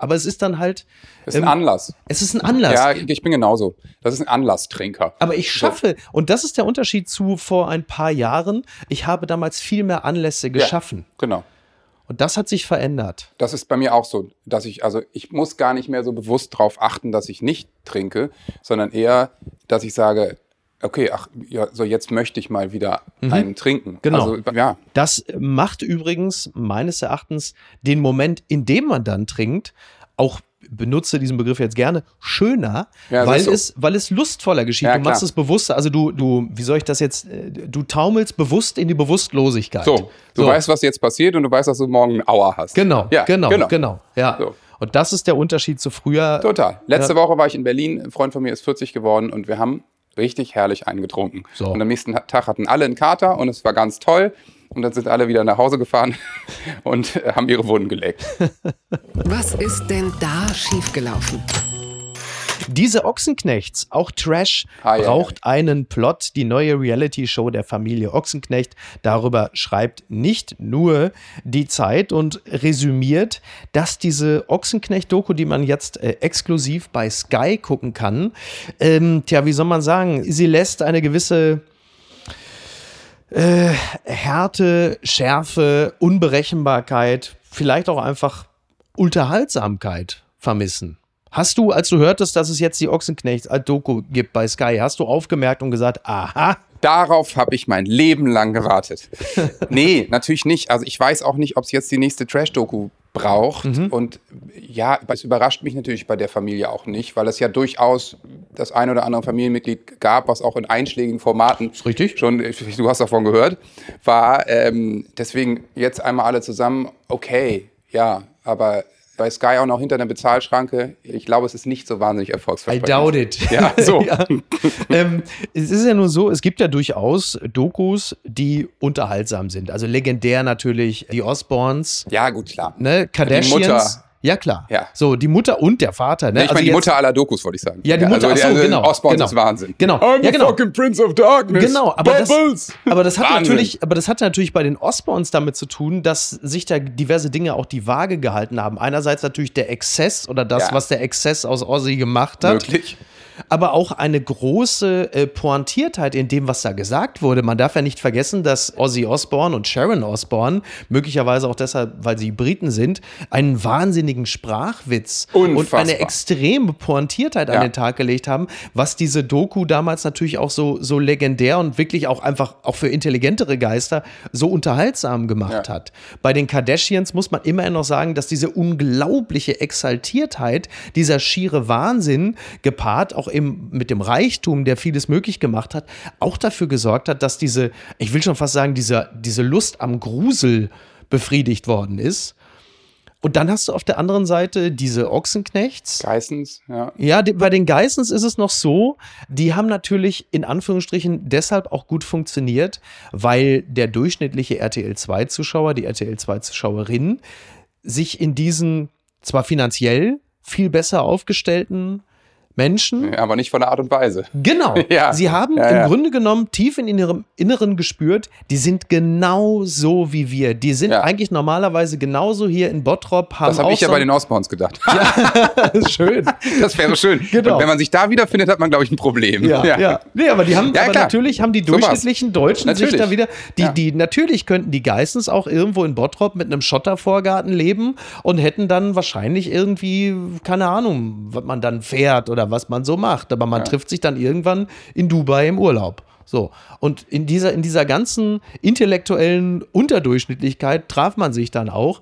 aber es ist dann halt. Es ist ein ähm, Anlass. Es ist ein Anlass. Ja, ich bin genauso. Das ist ein Anlasstrinker. Aber ich schaffe, so. und das ist der Unterschied zu vor ein paar Jahren, ich habe damals viel mehr Anlässe geschaffen. Ja, genau. Und das hat sich verändert. Das ist bei mir auch so, dass ich, also ich muss gar nicht mehr so bewusst darauf achten, dass ich nicht trinke, sondern eher, dass ich sage, okay, ach, ja, so jetzt möchte ich mal wieder mhm. einen trinken. Genau. Also, ja. Das macht übrigens meines Erachtens den Moment, in dem man dann trinkt, auch benutze diesen Begriff jetzt gerne, schöner, ja, weil, so. es, weil es lustvoller geschieht. Ja, du machst es bewusster. Also du, du, wie soll ich das jetzt, äh, du taumelst bewusst in die Bewusstlosigkeit. So, du so. weißt, was jetzt passiert und du weißt, dass du morgen einen Auer hast. Genau, ja, genau, genau. genau ja. So. Und das ist der Unterschied zu früher. Total. Letzte Woche war ich in Berlin, ein Freund von mir ist 40 geworden und wir haben richtig herrlich eingetrunken. So. Und am nächsten Tag hatten alle einen Kater und es war ganz toll. Und dann sind alle wieder nach Hause gefahren und haben ihre Wunden geleckt. Was ist denn da schiefgelaufen? Diese Ochsenknechts, auch Trash, ah, ja, braucht ja. einen Plot. Die neue Reality-Show der Familie Ochsenknecht. Darüber schreibt nicht nur die Zeit und resümiert, dass diese Ochsenknecht-Doku, die man jetzt äh, exklusiv bei Sky gucken kann, ähm, tja, wie soll man sagen, sie lässt eine gewisse äh, Härte, Schärfe, Unberechenbarkeit, vielleicht auch einfach Unterhaltsamkeit vermissen. Hast du, als du hörtest, dass es jetzt die Ochsenknechts als Doku gibt bei Sky, hast du aufgemerkt und gesagt, aha, Darauf habe ich mein Leben lang gewartet. nee, natürlich nicht. Also ich weiß auch nicht, ob es jetzt die nächste Trash-Doku braucht. Mhm. Und ja, es überrascht mich natürlich bei der Familie auch nicht, weil es ja durchaus das ein oder andere Familienmitglied gab, was auch in einschlägigen Formaten richtig. schon, du hast davon gehört, war. Ähm, deswegen jetzt einmal alle zusammen, okay, ja, aber bei Sky auch noch hinter einer Bezahlschranke. Ich glaube, es ist nicht so wahnsinnig erfolgsversprechend. I doubt it. Ja, so. ja. Ähm, es ist ja nur so, es gibt ja durchaus Dokus, die unterhaltsam sind. Also legendär natürlich die Osborns. Ja, gut, klar. Ne? Kardashians. Ja, klar. Ja. So, die Mutter und der Vater. Ne? ich also meine, die Mutter aller Dokus, wollte ich sagen. Ja, die Mutter, also, achso, genau. Osborns genau. ist Wahnsinn. Genau. I'm ja, genau. fucking Prince of Darkness. Genau, aber das, aber das, hat natürlich, aber das hat natürlich bei den Osborns damit zu tun, dass sich da diverse Dinge auch die Waage gehalten haben. Einerseits natürlich der Exzess oder das, ja. was der Exzess aus Ozzy gemacht hat. Möglich aber auch eine große äh, Pointiertheit in dem, was da gesagt wurde. Man darf ja nicht vergessen, dass Ozzy Osbourne und Sharon Osbourne, möglicherweise auch deshalb, weil sie Briten sind, einen wahnsinnigen Sprachwitz Unfassbar. und eine extreme Pointiertheit ja. an den Tag gelegt haben, was diese Doku damals natürlich auch so, so legendär und wirklich auch einfach auch für intelligentere Geister so unterhaltsam gemacht ja. hat. Bei den Kardashians muss man immerhin noch sagen, dass diese unglaubliche Exaltiertheit, dieser schiere Wahnsinn gepaart auch eben mit dem Reichtum, der vieles möglich gemacht hat, auch dafür gesorgt hat, dass diese, ich will schon fast sagen, diese, diese Lust am Grusel befriedigt worden ist. Und dann hast du auf der anderen Seite diese Ochsenknechts. Geissens, ja. Ja, die, bei den Geissens ist es noch so, die haben natürlich in Anführungsstrichen deshalb auch gut funktioniert, weil der durchschnittliche RTL2-Zuschauer, die RTL2-Zuschauerin, sich in diesen zwar finanziell viel besser aufgestellten Menschen. Aber nicht von der Art und Weise. Genau. ja. Sie haben ja, ja. im Grunde genommen tief in ihrem Inneren gespürt, die sind genau so wie wir. Die sind eigentlich normalerweise genauso hier in Bottrop. Haben das habe ich ja so bei den Osborns gedacht. Ja, schön. Das wäre schön. Genau. Und wenn man sich da wiederfindet, hat man, glaube ich, ein Problem. Ja, ja. Nee, aber die haben, aber natürlich haben die durchschnittlichen so Deutschen natürlich. sich da wieder, die, die, natürlich könnten die Geissens auch irgendwo in Bottrop mit einem Schottervorgarten leben und hätten dann wahrscheinlich irgendwie, keine Ahnung, was man dann fährt oder was man so macht. Aber man ja. trifft sich dann irgendwann in Dubai im Urlaub. So. Und in dieser, in dieser ganzen intellektuellen Unterdurchschnittlichkeit traf man sich dann auch.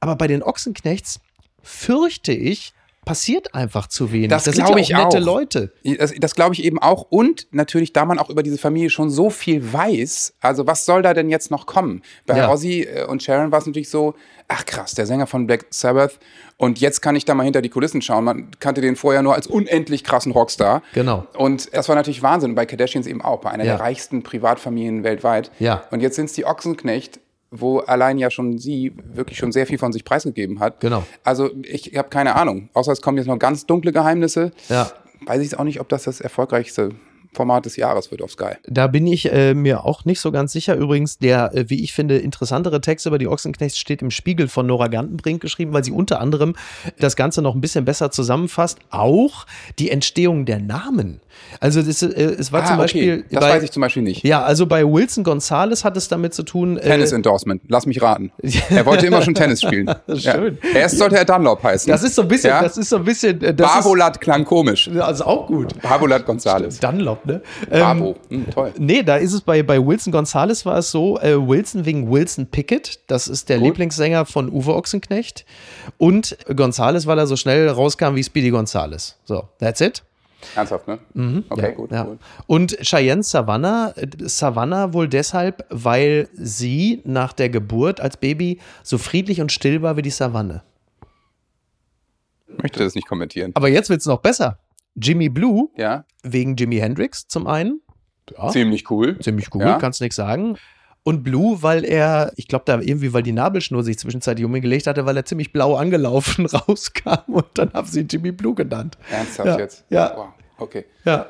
Aber bei den Ochsenknechts fürchte ich, passiert einfach zu wenig. Das sind ja glaube ich auch nette auch. Leute. Das, das glaube ich eben auch. Und natürlich, da man auch über diese Familie schon so viel weiß, also was soll da denn jetzt noch kommen? Bei Ja. Ozzy äh, und Sharon war es natürlich so, ach krass, der Sänger von Black Sabbath. Und jetzt kann ich da mal hinter die Kulissen schauen. Man kannte den vorher nur als unendlich krassen Rockstar. Genau. Und das war natürlich Wahnsinn. Bei Kardashians eben auch, bei einer Ja. der reichsten Privatfamilien weltweit. Ja. Und jetzt sind es die Ochsenknecht, wo allein ja schon sie wirklich schon sehr viel von sich preisgegeben hat. Genau. Also ich habe keine Ahnung. Außer es kommen jetzt noch ganz dunkle Geheimnisse. Ja. Weiß ich auch nicht, ob das das erfolgreichste Format des Jahres wird auf Sky. Da bin ich äh, mir auch nicht so ganz sicher. Übrigens, der, äh, wie ich finde, interessantere Text über die Ochsenknechts steht im Spiegel von Nora Gantenbrink geschrieben, weil sie unter anderem das Ganze noch ein bisschen besser zusammenfasst. Auch die Entstehung der Namen. Also das, äh, es war Ah, zum okay. Beispiel. Das bei, weiß ich zum Beispiel nicht. Ja, also bei Wilson Gonzalez hat es damit zu tun. äh, Tennis-Endorsement, lass mich raten. Er wollte immer schon Tennis spielen. Schön. Ja. Erst sollte er Dunlop heißen. Das ist so ein bisschen, Ja? das ist so ein bisschen. äh, Das Barbolat klang komisch. ist, also auch gut. Barbolat Gonzales. Dunlop, ne? Ähm, Barbo. Hm, toll. Nee, da ist es bei, bei Wilson Gonzalez war es so, äh, Wilson wegen Wilson Pickett, das ist der Gut. Lieblingssänger von Uwe Ochsenknecht. Und Gonzalez, weil er so schnell rauskam wie Speedy Gonzalez. So, that's it. Ernsthaft, ne? Okay, gut, Mhm. Ja. gut. Und Cheyenne Savannah, Savannah wohl deshalb, weil sie nach der Geburt als Baby so friedlich und still war wie die Savanne. Ich möchte das nicht kommentieren. Aber jetzt wird es noch besser. Jimmy Blue, Ja, wegen Jimi Hendrix zum einen. Ja. ziemlich cool. Ziemlich cool, Ja. kannst nichts sagen. Und Blue, weil er, ich glaube, da irgendwie, weil die Nabelschnur sich zwischenzeitlich um ihn gelegt hatte, weil er ziemlich blau angelaufen rauskam und dann haben sie Jimmy Blue genannt. Ernsthaft Ja, jetzt? ja. Wow. Okay, Ja,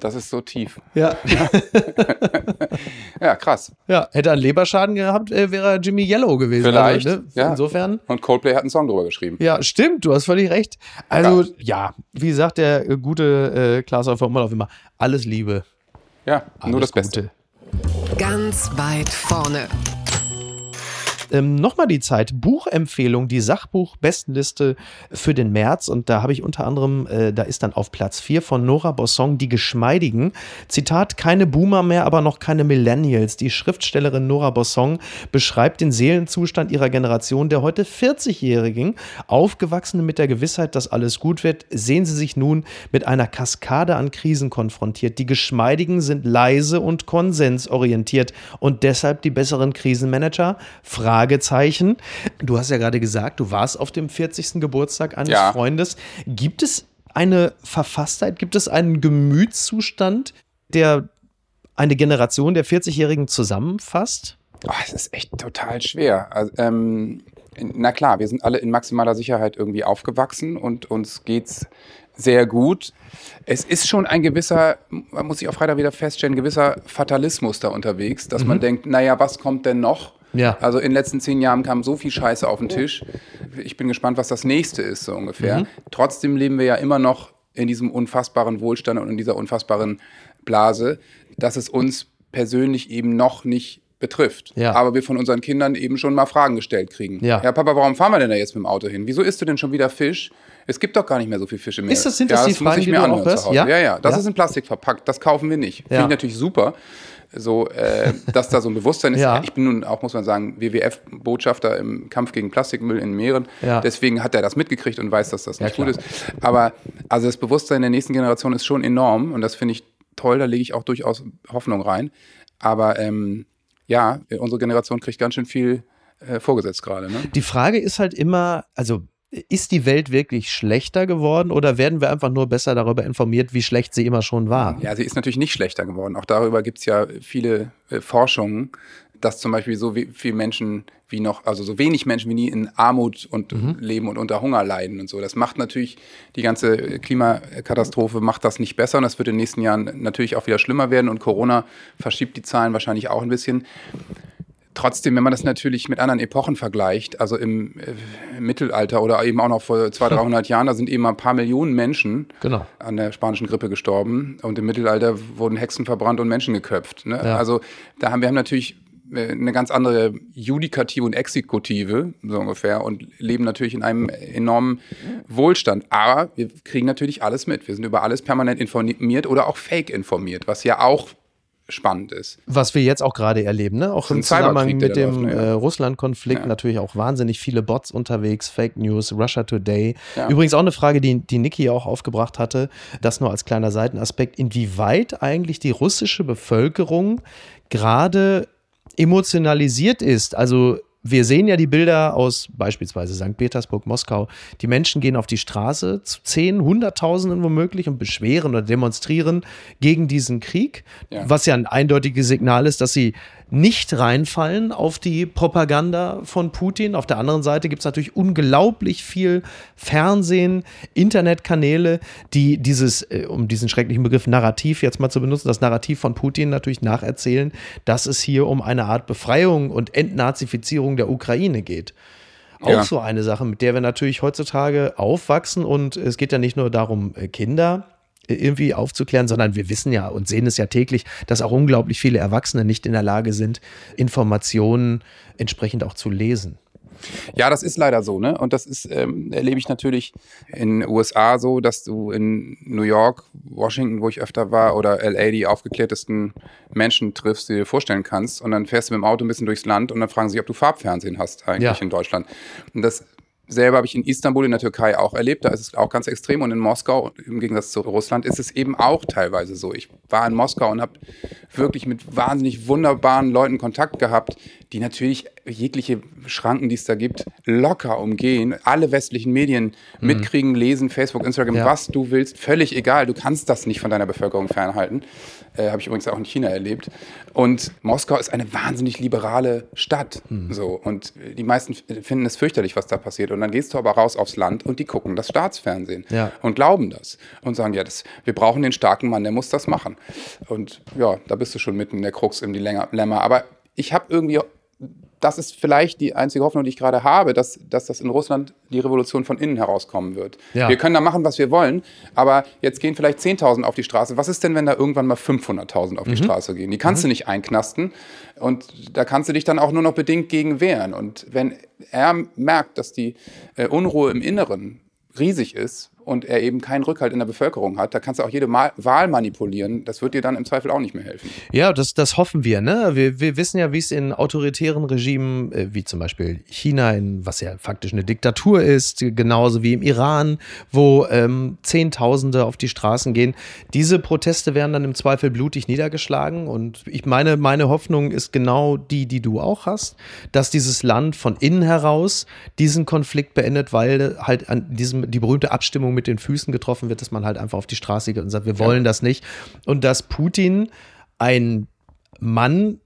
das ist so tief. ja, Ja, krass. ja. Hätte er einen Leberschaden gehabt, äh, wäre er Jimmy Yellow gewesen. Vielleicht, Also, ne? ja. Insofern. Und Coldplay hat einen Song drüber geschrieben. Ja, stimmt, du hast völlig recht. Also, ja, wie sagt der äh, gute äh, Klaas auf immer, alles Liebe. Ja, Alles nur das Beste. Ganz weit vorne. Ähm, nochmal die Zeit. Buchempfehlung, die Sachbuch-Bestenliste für den März. Und da habe ich unter anderem, äh, da ist dann auf Platz 4 von Nora Bossong Die Geschmeidigen. Zitat, keine Boomer mehr, aber noch keine Millennials. Die Schriftstellerin Nora Bossong beschreibt den Seelenzustand ihrer Generation, der heute 40-Jährigen, aufgewachsene mit der Gewissheit, dass alles gut wird, sehen sie sich nun mit einer Kaskade an Krisen konfrontiert. Die Geschmeidigen sind leise und konsensorientiert und deshalb die besseren Krisenmanager? Fragezeichen. Du hast ja gerade gesagt, du warst auf dem 40. Geburtstag eines Ja. Freundes. Gibt es eine Verfasstheit, gibt es einen Gemütszustand, der eine Generation der 40-Jährigen zusammenfasst? Oh, es ist echt total schwer. Also, ähm, na klar, wir sind alle in maximaler Sicherheit irgendwie aufgewachsen und uns geht's sehr gut. Es ist schon ein gewisser, man muss sich auch Freitag wieder feststellen, gewisser Fatalismus da unterwegs, dass man denkt, naja, was kommt denn noch? Ja. Also in den letzten zehn Jahren kam so viel Scheiße auf den Tisch. Ich bin gespannt, was das nächste ist, so ungefähr. Trotzdem leben wir ja immer noch in diesem unfassbaren Wohlstand und in dieser unfassbaren Blase, dass es uns persönlich eben noch nicht betrifft. Ja. Aber wir von unseren Kindern eben schon mal Fragen gestellt kriegen. Ja. ja, Papa, warum fahren wir denn da jetzt mit dem Auto hin? Wieso isst du denn schon wieder Fisch? Es gibt doch gar nicht mehr so viel Fisch im Meer. Ist das- sind ja, das die Fragen, ich die mir du auch anhören. Ja? Ja, ja, das Ja. ist in Plastik verpackt. Das kaufen wir nicht. Finde ich natürlich super. So, äh, dass da so ein Bewusstsein ist. Ja. Ich bin nun auch, muss man sagen, WWF-Botschafter im Kampf gegen Plastikmüll in Meeren. Ja. Deswegen hat er das mitgekriegt und weiß, dass das nicht klar. gut ist. Aber also das Bewusstsein der nächsten Generation ist schon enorm und das finde ich toll. Da lege ich auch durchaus Hoffnung rein. Aber ähm, ja, unsere Generation kriegt ganz schön viel äh, vorgesetzt gerade. Ne? Die Frage ist halt immer, also ist die Welt wirklich schlechter geworden oder werden wir einfach nur besser darüber informiert, wie schlecht sie immer schon war? Ja, sie ist natürlich nicht schlechter geworden. Auch darüber gibt es ja viele äh, Forschungen, dass zum Beispiel so viele Menschen wie noch, also so wenig Menschen wie nie in Armut und leben und unter Hunger leiden und so. Das macht natürlich die ganze äh, Klimakatastrophe macht das nicht besser und das wird in den nächsten Jahren natürlich auch wieder schlimmer werden und Corona verschiebt die Zahlen wahrscheinlich auch ein bisschen. Trotzdem, wenn man das natürlich mit anderen Epochen vergleicht, also im, äh, im Mittelalter oder eben auch noch vor 200, 300 Jahren, da sind eben ein paar Millionen Menschen Genau. an der spanischen Grippe gestorben und im Mittelalter wurden Hexen verbrannt und Menschen geköpft. Ne? Ja. Also da haben wir haben natürlich äh, eine ganz andere Judikative und Exekutive, so ungefähr, und leben natürlich in einem enormen Wohlstand. Aber wir kriegen natürlich alles mit. Wir sind über alles permanent informiert oder auch fake informiert, was ja auch spannend ist. Was wir jetzt auch gerade erleben, ne? auch im Zusammenhang mit dem ne, äh, Russland-Konflikt ja. natürlich auch wahnsinnig viele Bots unterwegs, Fake News, Russia Today. Ja. Übrigens auch eine Frage, die, die Niki auch aufgebracht hatte, das nur als kleiner Seitenaspekt, inwieweit eigentlich die russische Bevölkerung gerade emotionalisiert ist. Also wir sehen ja die Bilder aus beispielsweise St. Petersburg, Moskau. Die Menschen gehen auf die Straße zu zehn, Hunderttausenden womöglich und beschweren oder demonstrieren gegen diesen Krieg, ja. was ja ein eindeutiges Signal ist, dass sie nicht reinfallen auf die Propaganda von Putin. Auf der anderen Seite gibt es natürlich unglaublich viel Fernsehen, Internetkanäle, die dieses, äh, um diesen schrecklichen Begriff Narrativ jetzt mal zu benutzen, das Narrativ von Putin natürlich nacherzählen, dass es hier um eine Art Befreiung und Entnazifizierung der Ukraine geht. Auch ja. so eine Sache, mit der wir natürlich heutzutage aufwachsen. Und es geht ja nicht nur darum, äh, Kinder irgendwie aufzuklären, sondern wir wissen ja und sehen es ja täglich, dass auch unglaublich viele Erwachsene nicht in der Lage sind, Informationen entsprechend auch zu lesen. Ja, das ist leider so, ne? Und das ist, ähm, erlebe ich natürlich in den USA so, dass du in New York, Washington, wo ich öfter war, oder LA die aufgeklärtesten Menschen triffst, die du dir vorstellen kannst. Und dann fährst du mit dem Auto ein bisschen durchs Land und dann fragen sie, ob du Farbfernsehen hast eigentlich ja. in Deutschland. Und das selber habe ich in Istanbul in der Türkei auch erlebt. Da ist es auch ganz extrem. Und in Moskau, im Gegensatz zu Russland, ist es eben auch teilweise so. Ich war in Moskau und habe wirklich mit wahnsinnig wunderbaren Leuten Kontakt gehabt, die natürlich jegliche Schranken, die es da gibt, locker umgehen, alle westlichen Medien mhm. mitkriegen, lesen, Facebook, Instagram, ja. was du willst, völlig egal. Du kannst das nicht von deiner Bevölkerung fernhalten. Äh, Habe ich übrigens auch in China erlebt. Und Moskau ist eine wahnsinnig liberale Stadt. Mhm. So. Und die meisten finden es fürchterlich, was da passiert. Und dann gehst du aber raus aufs Land und die gucken das Staatsfernsehen ja. und glauben das. Und sagen, ja, das, wir brauchen den starken Mann, der muss das machen. Und ja, da bist du schon mitten in der Krux im Dilemma. Aber ich habe irgendwie das ist vielleicht die einzige Hoffnung, die ich gerade habe, dass, dass das in Russland die Revolution von innen herauskommen wird. Ja. Wir können da machen, was wir wollen, aber jetzt gehen vielleicht 10.000 auf die Straße. Was ist denn, wenn da irgendwann mal 500.000 auf die mhm. Straße gehen? Die kannst mhm. du nicht einknasten und da kannst du dich dann auch nur noch bedingt gegen wehren. Und wenn er merkt, dass die äh, Unruhe im Inneren riesig ist und er eben keinen Rückhalt in der Bevölkerung hat, da kannst du auch jede Mal Wahl manipulieren. Das wird dir dann im Zweifel auch nicht mehr helfen. Ja, das, das hoffen wir. Ne? Wir, wir wissen ja, wie es in autoritären Regimen, äh, wie zum Beispiel China, in, was ja faktisch eine Diktatur ist, genauso wie im Iran, wo ähm, Zehntausende auf die Straßen gehen. Diese Proteste werden dann im Zweifel blutig niedergeschlagen. Und ich meine, meine Hoffnung ist genau die, die du auch hast, dass dieses Land von innen heraus diesen Konflikt beendet, weil halt an diesem die berühmte Abstimmung mit mit den Füßen getroffen wird, dass man halt einfach auf die Straße geht und sagt, wir wollen ja. das nicht. Und dass Putin ein Mann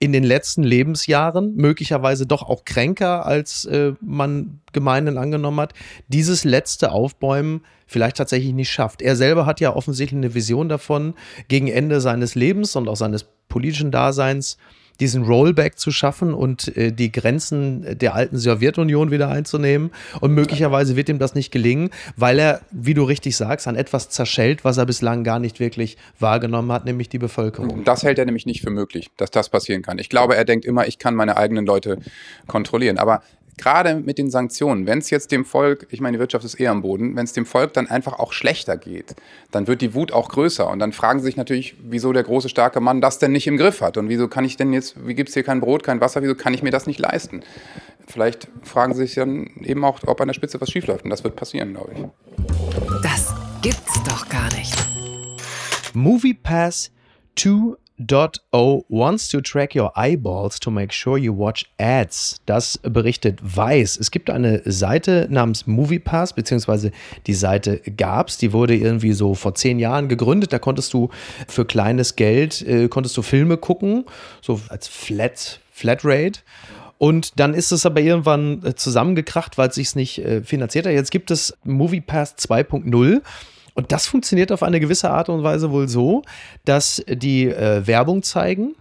in den letzten Lebensjahren, möglicherweise doch auch kränker, als äh, man gemeinhin angenommen hat, dieses letzte Aufbäumen vielleicht tatsächlich nicht schafft. Er selber hat ja offensichtlich eine Vision davon, gegen Ende seines Lebens und auch seines politischen Daseins diesen Rollback zu schaffen und äh, die Grenzen der alten Sowjetunion wieder einzunehmen. Und möglicherweise wird ihm das nicht gelingen, weil er, wie du richtig sagst, an etwas zerschellt, was er bislang gar nicht wirklich wahrgenommen hat, nämlich die Bevölkerung. Das hält er nämlich nicht für möglich, dass das passieren kann. Ich glaube, er denkt immer, ich kann meine eigenen Leute kontrollieren. Aber gerade mit den Sanktionen, wenn es jetzt dem Volk, ich meine, die Wirtschaft ist eher am Boden, wenn es dem Volk dann einfach auch schlechter geht, dann wird die Wut auch größer. Und dann fragen sie sich natürlich, wieso der große, starke Mann das denn nicht im Griff hat. Und wieso kann ich denn jetzt, wie gibt es hier kein Brot, kein Wasser, wieso kann ich mir das nicht leisten? Vielleicht fragen sie sich dann eben auch, ob an der Spitze was schiefläuft. Und das wird passieren, glaube ich. Das gibt's doch gar nicht. Movie Pass 2 O wants to track your eyeballs to make sure you watch ads. Das berichtet Weiß. Es gibt eine Seite namens MoviePass, beziehungsweise die Seite gab's. Die wurde irgendwie so vor zehn Jahren gegründet. Da konntest du für kleines Geld, äh, konntest du Filme gucken, so als Flat, Flatrate. Und dann ist es aber irgendwann äh, zusammengekracht, weil es sich nicht äh, finanziert hat. Jetzt gibt es MoviePass 2.0. Und das funktioniert auf eine gewisse Art und Weise wohl so, dass die äh, Werbung zeigen,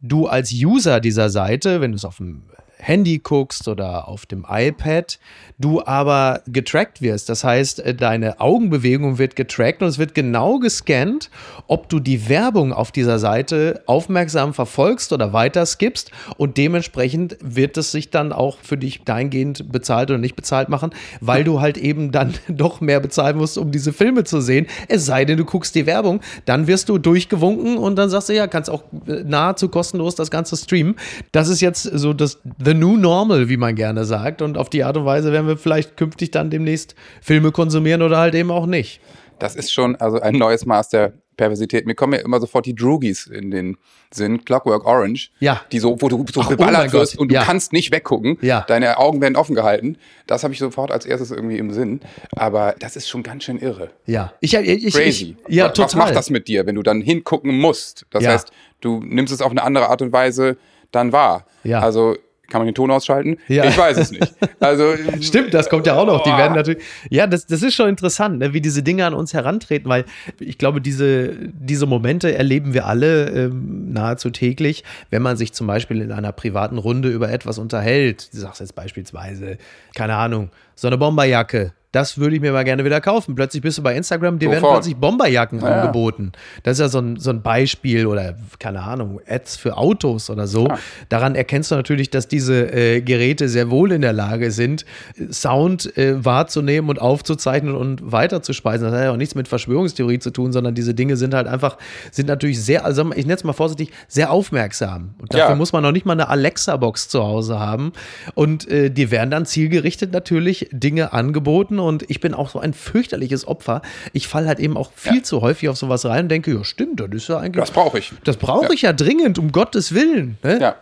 du als User dieser Seite, wenn du es auf dem Handy guckst oder auf dem iPad, du aber getrackt wirst. Das heißt, äh, deine Augenbewegung wird getrackt und es wird genau gescannt, ob du die Werbung auf dieser Seite aufmerksam verfolgst oder weiter skippst und dementsprechend wird es sich dann auch für dich dahingehend bezahlt oder nicht bezahlt machen, weil du halt eben dann doch mehr bezahlen musst, um diese Filme zu sehen. Es sei denn, du guckst die Werbung, dann wirst du durchgewunken und dann sagst du, ja, kannst auch äh, nahezu kostenlos das Ganze streamen. Das ist jetzt so das The New Normal, wie man gerne sagt. Und auf die Art und Weise werden wir vielleicht künftig dann demnächst Filme konsumieren oder halt eben auch nicht. Das ist schon also ein neues Maß der Perversität. Mir kommen ja immer sofort die Droogies in den Sinn, Clockwork Orange, ja. die so, wo du so Ach, oh beballert oh wirst und du ja. kannst nicht weggucken. Ja. Deine Augen werden offen gehalten. Das habe ich sofort als erstes irgendwie im Sinn. Aber das ist schon ganz schön irre. Ja. Ich, ich, Crazy. Ich, ja, was, total. Was macht das mit dir, wenn du dann hingucken musst? Das heißt, du nimmst es auf eine andere Art und Weise dann wahr. Ja. Also kann man den Ton ausschalten? Ja. Ich weiß es nicht. Also Stimmt, das kommt ja auch noch. Die werden natürlich. Ja, das, das ist schon interessant, ne, wie diese Dinge an uns herantreten, weil ich glaube, diese, diese Momente erleben wir alle ähm, nahezu täglich, wenn man sich zum Beispiel in einer privaten Runde über etwas unterhält. Du sagst jetzt beispielsweise, keine Ahnung, so eine Bomberjacke das würde ich mir mal gerne wieder kaufen. Plötzlich bist du bei Instagram, dir Sofort. werden plötzlich Bomberjacken ja, angeboten. Das ist ja so ein, so ein Beispiel oder keine Ahnung, Ads für Autos oder so. Ja. Daran erkennst du natürlich, dass diese äh, Geräte sehr wohl in der Lage sind, Sound äh, wahrzunehmen und aufzuzeichnen und weiterzuspeisen. Das hat ja auch nichts mit Verschwörungstheorie zu tun, sondern diese Dinge sind halt einfach, sind natürlich sehr, also ich nenne es mal vorsichtig, sehr aufmerksam. Und dafür ja. muss man noch nicht mal eine Alexa-Box zu Hause haben. Und äh, die werden dann zielgerichtet natürlich Dinge angeboten und ich bin auch so ein fürchterliches Opfer. Ich falle halt eben auch viel ja. zu häufig auf sowas rein und denke, ja, stimmt, das ist ja eigentlich. Das brauche ich. Das brauche ja. ich ja dringend, um Gottes Willen. Ne? Ja.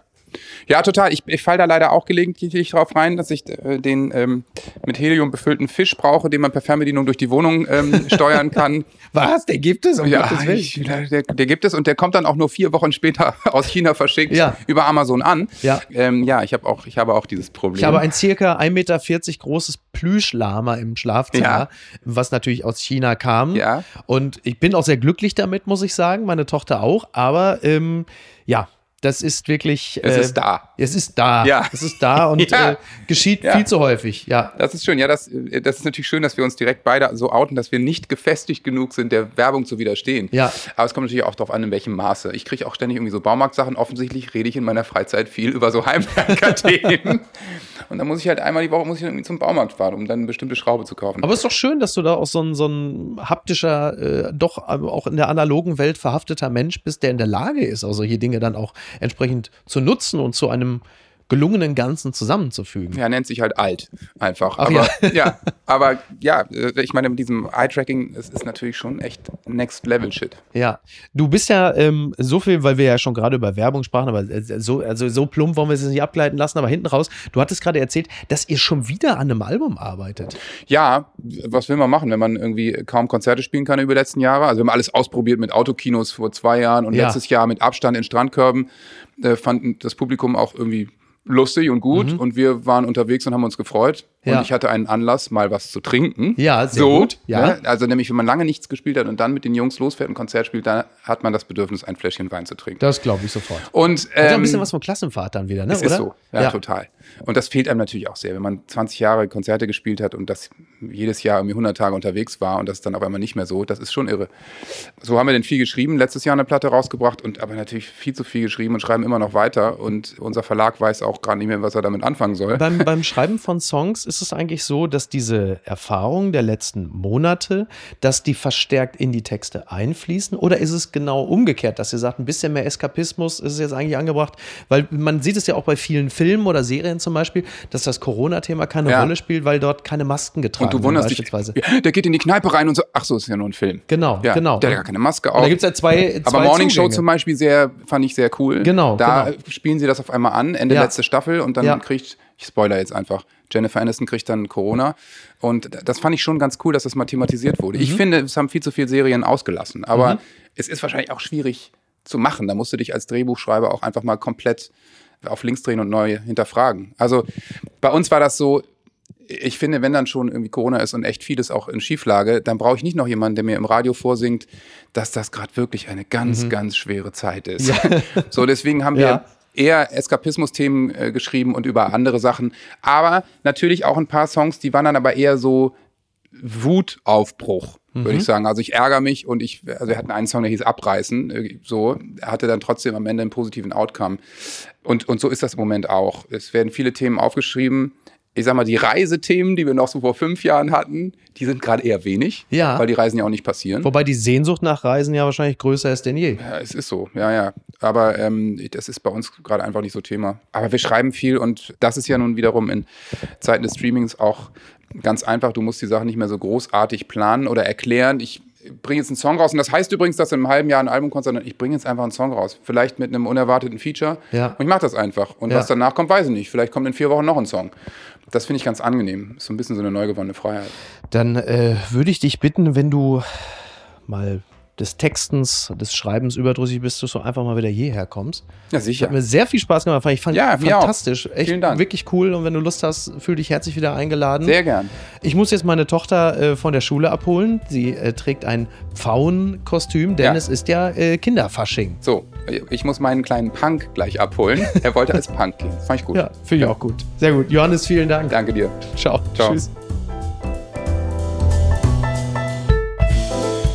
Ja, total. Ich, ich falle da leider auch gelegentlich drauf rein, dass ich äh, den ähm, mit Helium befüllten Fisch brauche, den man per Fernbedienung durch die Wohnung ähm, steuern kann. Was? Der gibt es? Um ja, ich, der, der, gibt es und der kommt dann auch nur vier Wochen später aus China verschickt ja. über Amazon an. Ja, ähm, ja ich, hab auch, ich habe auch dieses Problem. Ich habe ein circa 1,40 Meter großes Plüschlama im Schlafzimmer, ja. was natürlich aus China kam. Ja. Und ich bin auch sehr glücklich damit, muss ich sagen. Meine Tochter auch. Aber ähm, ja, das ist wirklich. Es äh, ist da. Es ist da. Ja. Es ist da und ja. äh, geschieht ja. viel zu häufig. Ja. Das ist schön. Ja, das, äh, das ist natürlich schön, dass wir uns direkt beide so outen, dass wir nicht gefestigt genug sind, der Werbung zu widerstehen. Ja. Aber es kommt natürlich auch darauf an, in welchem Maße. Ich kriege auch ständig irgendwie so Baumarktsachen. Offensichtlich rede ich in meiner Freizeit viel über so Heimwerker-Themen. Und dann muss ich halt einmal die Woche muss ich irgendwie zum Baumarkt fahren, um dann eine bestimmte Schraube zu kaufen. Aber es ist doch schön, dass du da auch so ein, so ein haptischer, äh, doch auch in der analogen Welt verhafteter Mensch bist, der in der Lage ist, auch solche Dinge dann auch entsprechend zu nutzen und zu einem gelungenen Ganzen zusammenzufügen. Ja, nennt sich halt alt einfach. Ach, aber ja. ja. aber ja, äh, ich meine, mit diesem Eye-Tracking, es ist natürlich schon echt Next-Level-Shit. Ja, du bist ja ähm, so viel, weil wir ja schon gerade über Werbung sprachen, aber äh, so, also so plump wollen wir es nicht ableiten lassen, aber hinten raus, du hattest gerade erzählt, dass ihr schon wieder an einem Album arbeitet. Ja, was will man machen, wenn man irgendwie kaum Konzerte spielen kann über die letzten Jahre? Also wir haben alles ausprobiert mit Autokinos vor zwei Jahren und ja. letztes Jahr mit Abstand in Strandkörben. Äh, fanden das Publikum auch irgendwie lustig und gut mhm. und wir waren unterwegs und haben uns gefreut. Ja. Und ich hatte einen Anlass, mal was zu trinken. Ja, sehr so, gut. Ja. Ne? Also nämlich, wenn man lange nichts gespielt hat und dann mit den Jungs losfährt und Konzert spielt, dann hat man das Bedürfnis, ein Fläschchen Wein zu trinken. Das glaube ich sofort. Und ähm, hat ein bisschen was von Klassenfahrt dann wieder, ne? Es oder? ist so, ja, ja, total. Und das fehlt einem natürlich auch sehr, wenn man 20 Jahre Konzerte gespielt hat und das jedes Jahr irgendwie 100 Tage unterwegs war und das ist dann auf einmal nicht mehr so. Das ist schon irre. So haben wir denn viel geschrieben, letztes Jahr eine Platte rausgebracht und aber natürlich viel zu viel geschrieben und schreiben immer noch weiter und unser Verlag weiß auch gar nicht mehr, was er damit anfangen soll. Beim, beim Schreiben von Songs ist es eigentlich so, dass diese Erfahrungen der letzten Monate, dass die verstärkt in die Texte einfließen? Oder ist es genau umgekehrt, dass ihr sagt, ein bisschen mehr Eskapismus ist jetzt eigentlich angebracht? Weil man sieht es ja auch bei vielen Filmen oder Serien zum Beispiel, dass das Corona-Thema keine ja. Rolle spielt, weil dort keine Masken getragen werden. Und du wunderst beispielsweise. dich, ja, der geht in die Kneipe rein und so, ach so, ist ja nur ein Film. Genau, ja, genau. Der hat ja gar keine Maske auf. da gibt es ja zwei, zwei Aber Morning Show zum Beispiel sehr, fand ich sehr cool. Genau, Da genau. spielen sie das auf einmal an, Ende letzte Staffel und dann kriegt ich spoiler jetzt einfach, Jennifer Aniston kriegt dann Corona. Und das fand ich schon ganz cool, dass das mal thematisiert wurde. Mhm. Ich finde, es haben viel zu viele Serien ausgelassen. Aber mhm. es ist wahrscheinlich auch schwierig zu machen. Da musst du dich als Drehbuchschreiber auch einfach mal komplett auf links drehen und neu hinterfragen. Also bei uns war das so, ich finde, wenn dann schon irgendwie Corona ist und echt vieles auch in Schieflage, dann brauche ich nicht noch jemanden, der mir im Radio vorsingt, dass das gerade wirklich eine ganz, mhm. ganz schwere Zeit ist. Ja. So, deswegen haben wir eher Eskapismus-Themen äh, geschrieben und über andere Sachen. Aber natürlich auch ein paar Songs, die waren dann aber eher so Wutaufbruch, würde ich sagen. Also ich ärgere mich und ich, also wir hatten einen Song, der hieß Abreißen, äh, so, hatte dann trotzdem am Ende einen positiven Outcome. Und, und so ist das im Moment auch. Es werden viele Themen aufgeschrieben. Ich sag mal, die Reisethemen, die wir noch so vor fünf Jahren hatten, die sind gerade eher wenig, Ja. weil die Reisen ja auch nicht passieren. Wobei die Sehnsucht nach Reisen ja wahrscheinlich größer ist denn je. Ja, es ist so, ja, ja. Aber ähm, das ist bei uns gerade einfach nicht so Thema. Aber wir schreiben viel und das ist ja nun wiederum in Zeiten des Streamings auch ganz einfach. Du musst die Sachen nicht mehr so großartig planen oder erklären. Ich bringe jetzt einen Song raus und das heißt übrigens, dass in einem halben Jahr ein Album kommt, sondern ich bringe jetzt einfach einen Song raus. Vielleicht mit einem unerwarteten Feature. Ja. Und ich mache das einfach. Und Ja. was danach kommt, weiß ich nicht. Vielleicht kommt in vier Wochen noch ein Song. Das finde ich ganz angenehm. Ist so ein bisschen so eine neu gewonnene Freiheit. Dann äh, würde ich dich bitten, wenn du mal des Textens, des Schreibens überdrüssig bist, dass du einfach mal wieder hierher kommst. Ja, Hat sicher. mir sehr viel Spaß gemacht. Ich fand Ja, mir auch. fantastisch. Echt Vielen Dank. wirklich cool. Und wenn du Lust hast, fühl dich herzlich wieder eingeladen. Sehr gern. Ich muss jetzt meine Tochter äh, von der Schule abholen. Sie äh, trägt ein Pfauenkostüm, denn Ja. es ist ja äh, Kinderfasching. So, ich muss meinen kleinen Punk gleich abholen. Er wollte als Punk gehen. Fand ich gut. Ja, finde ich auch gut. Sehr gut. Johannes, vielen Dank. Danke dir. Ciao. Ciao. Tschüss.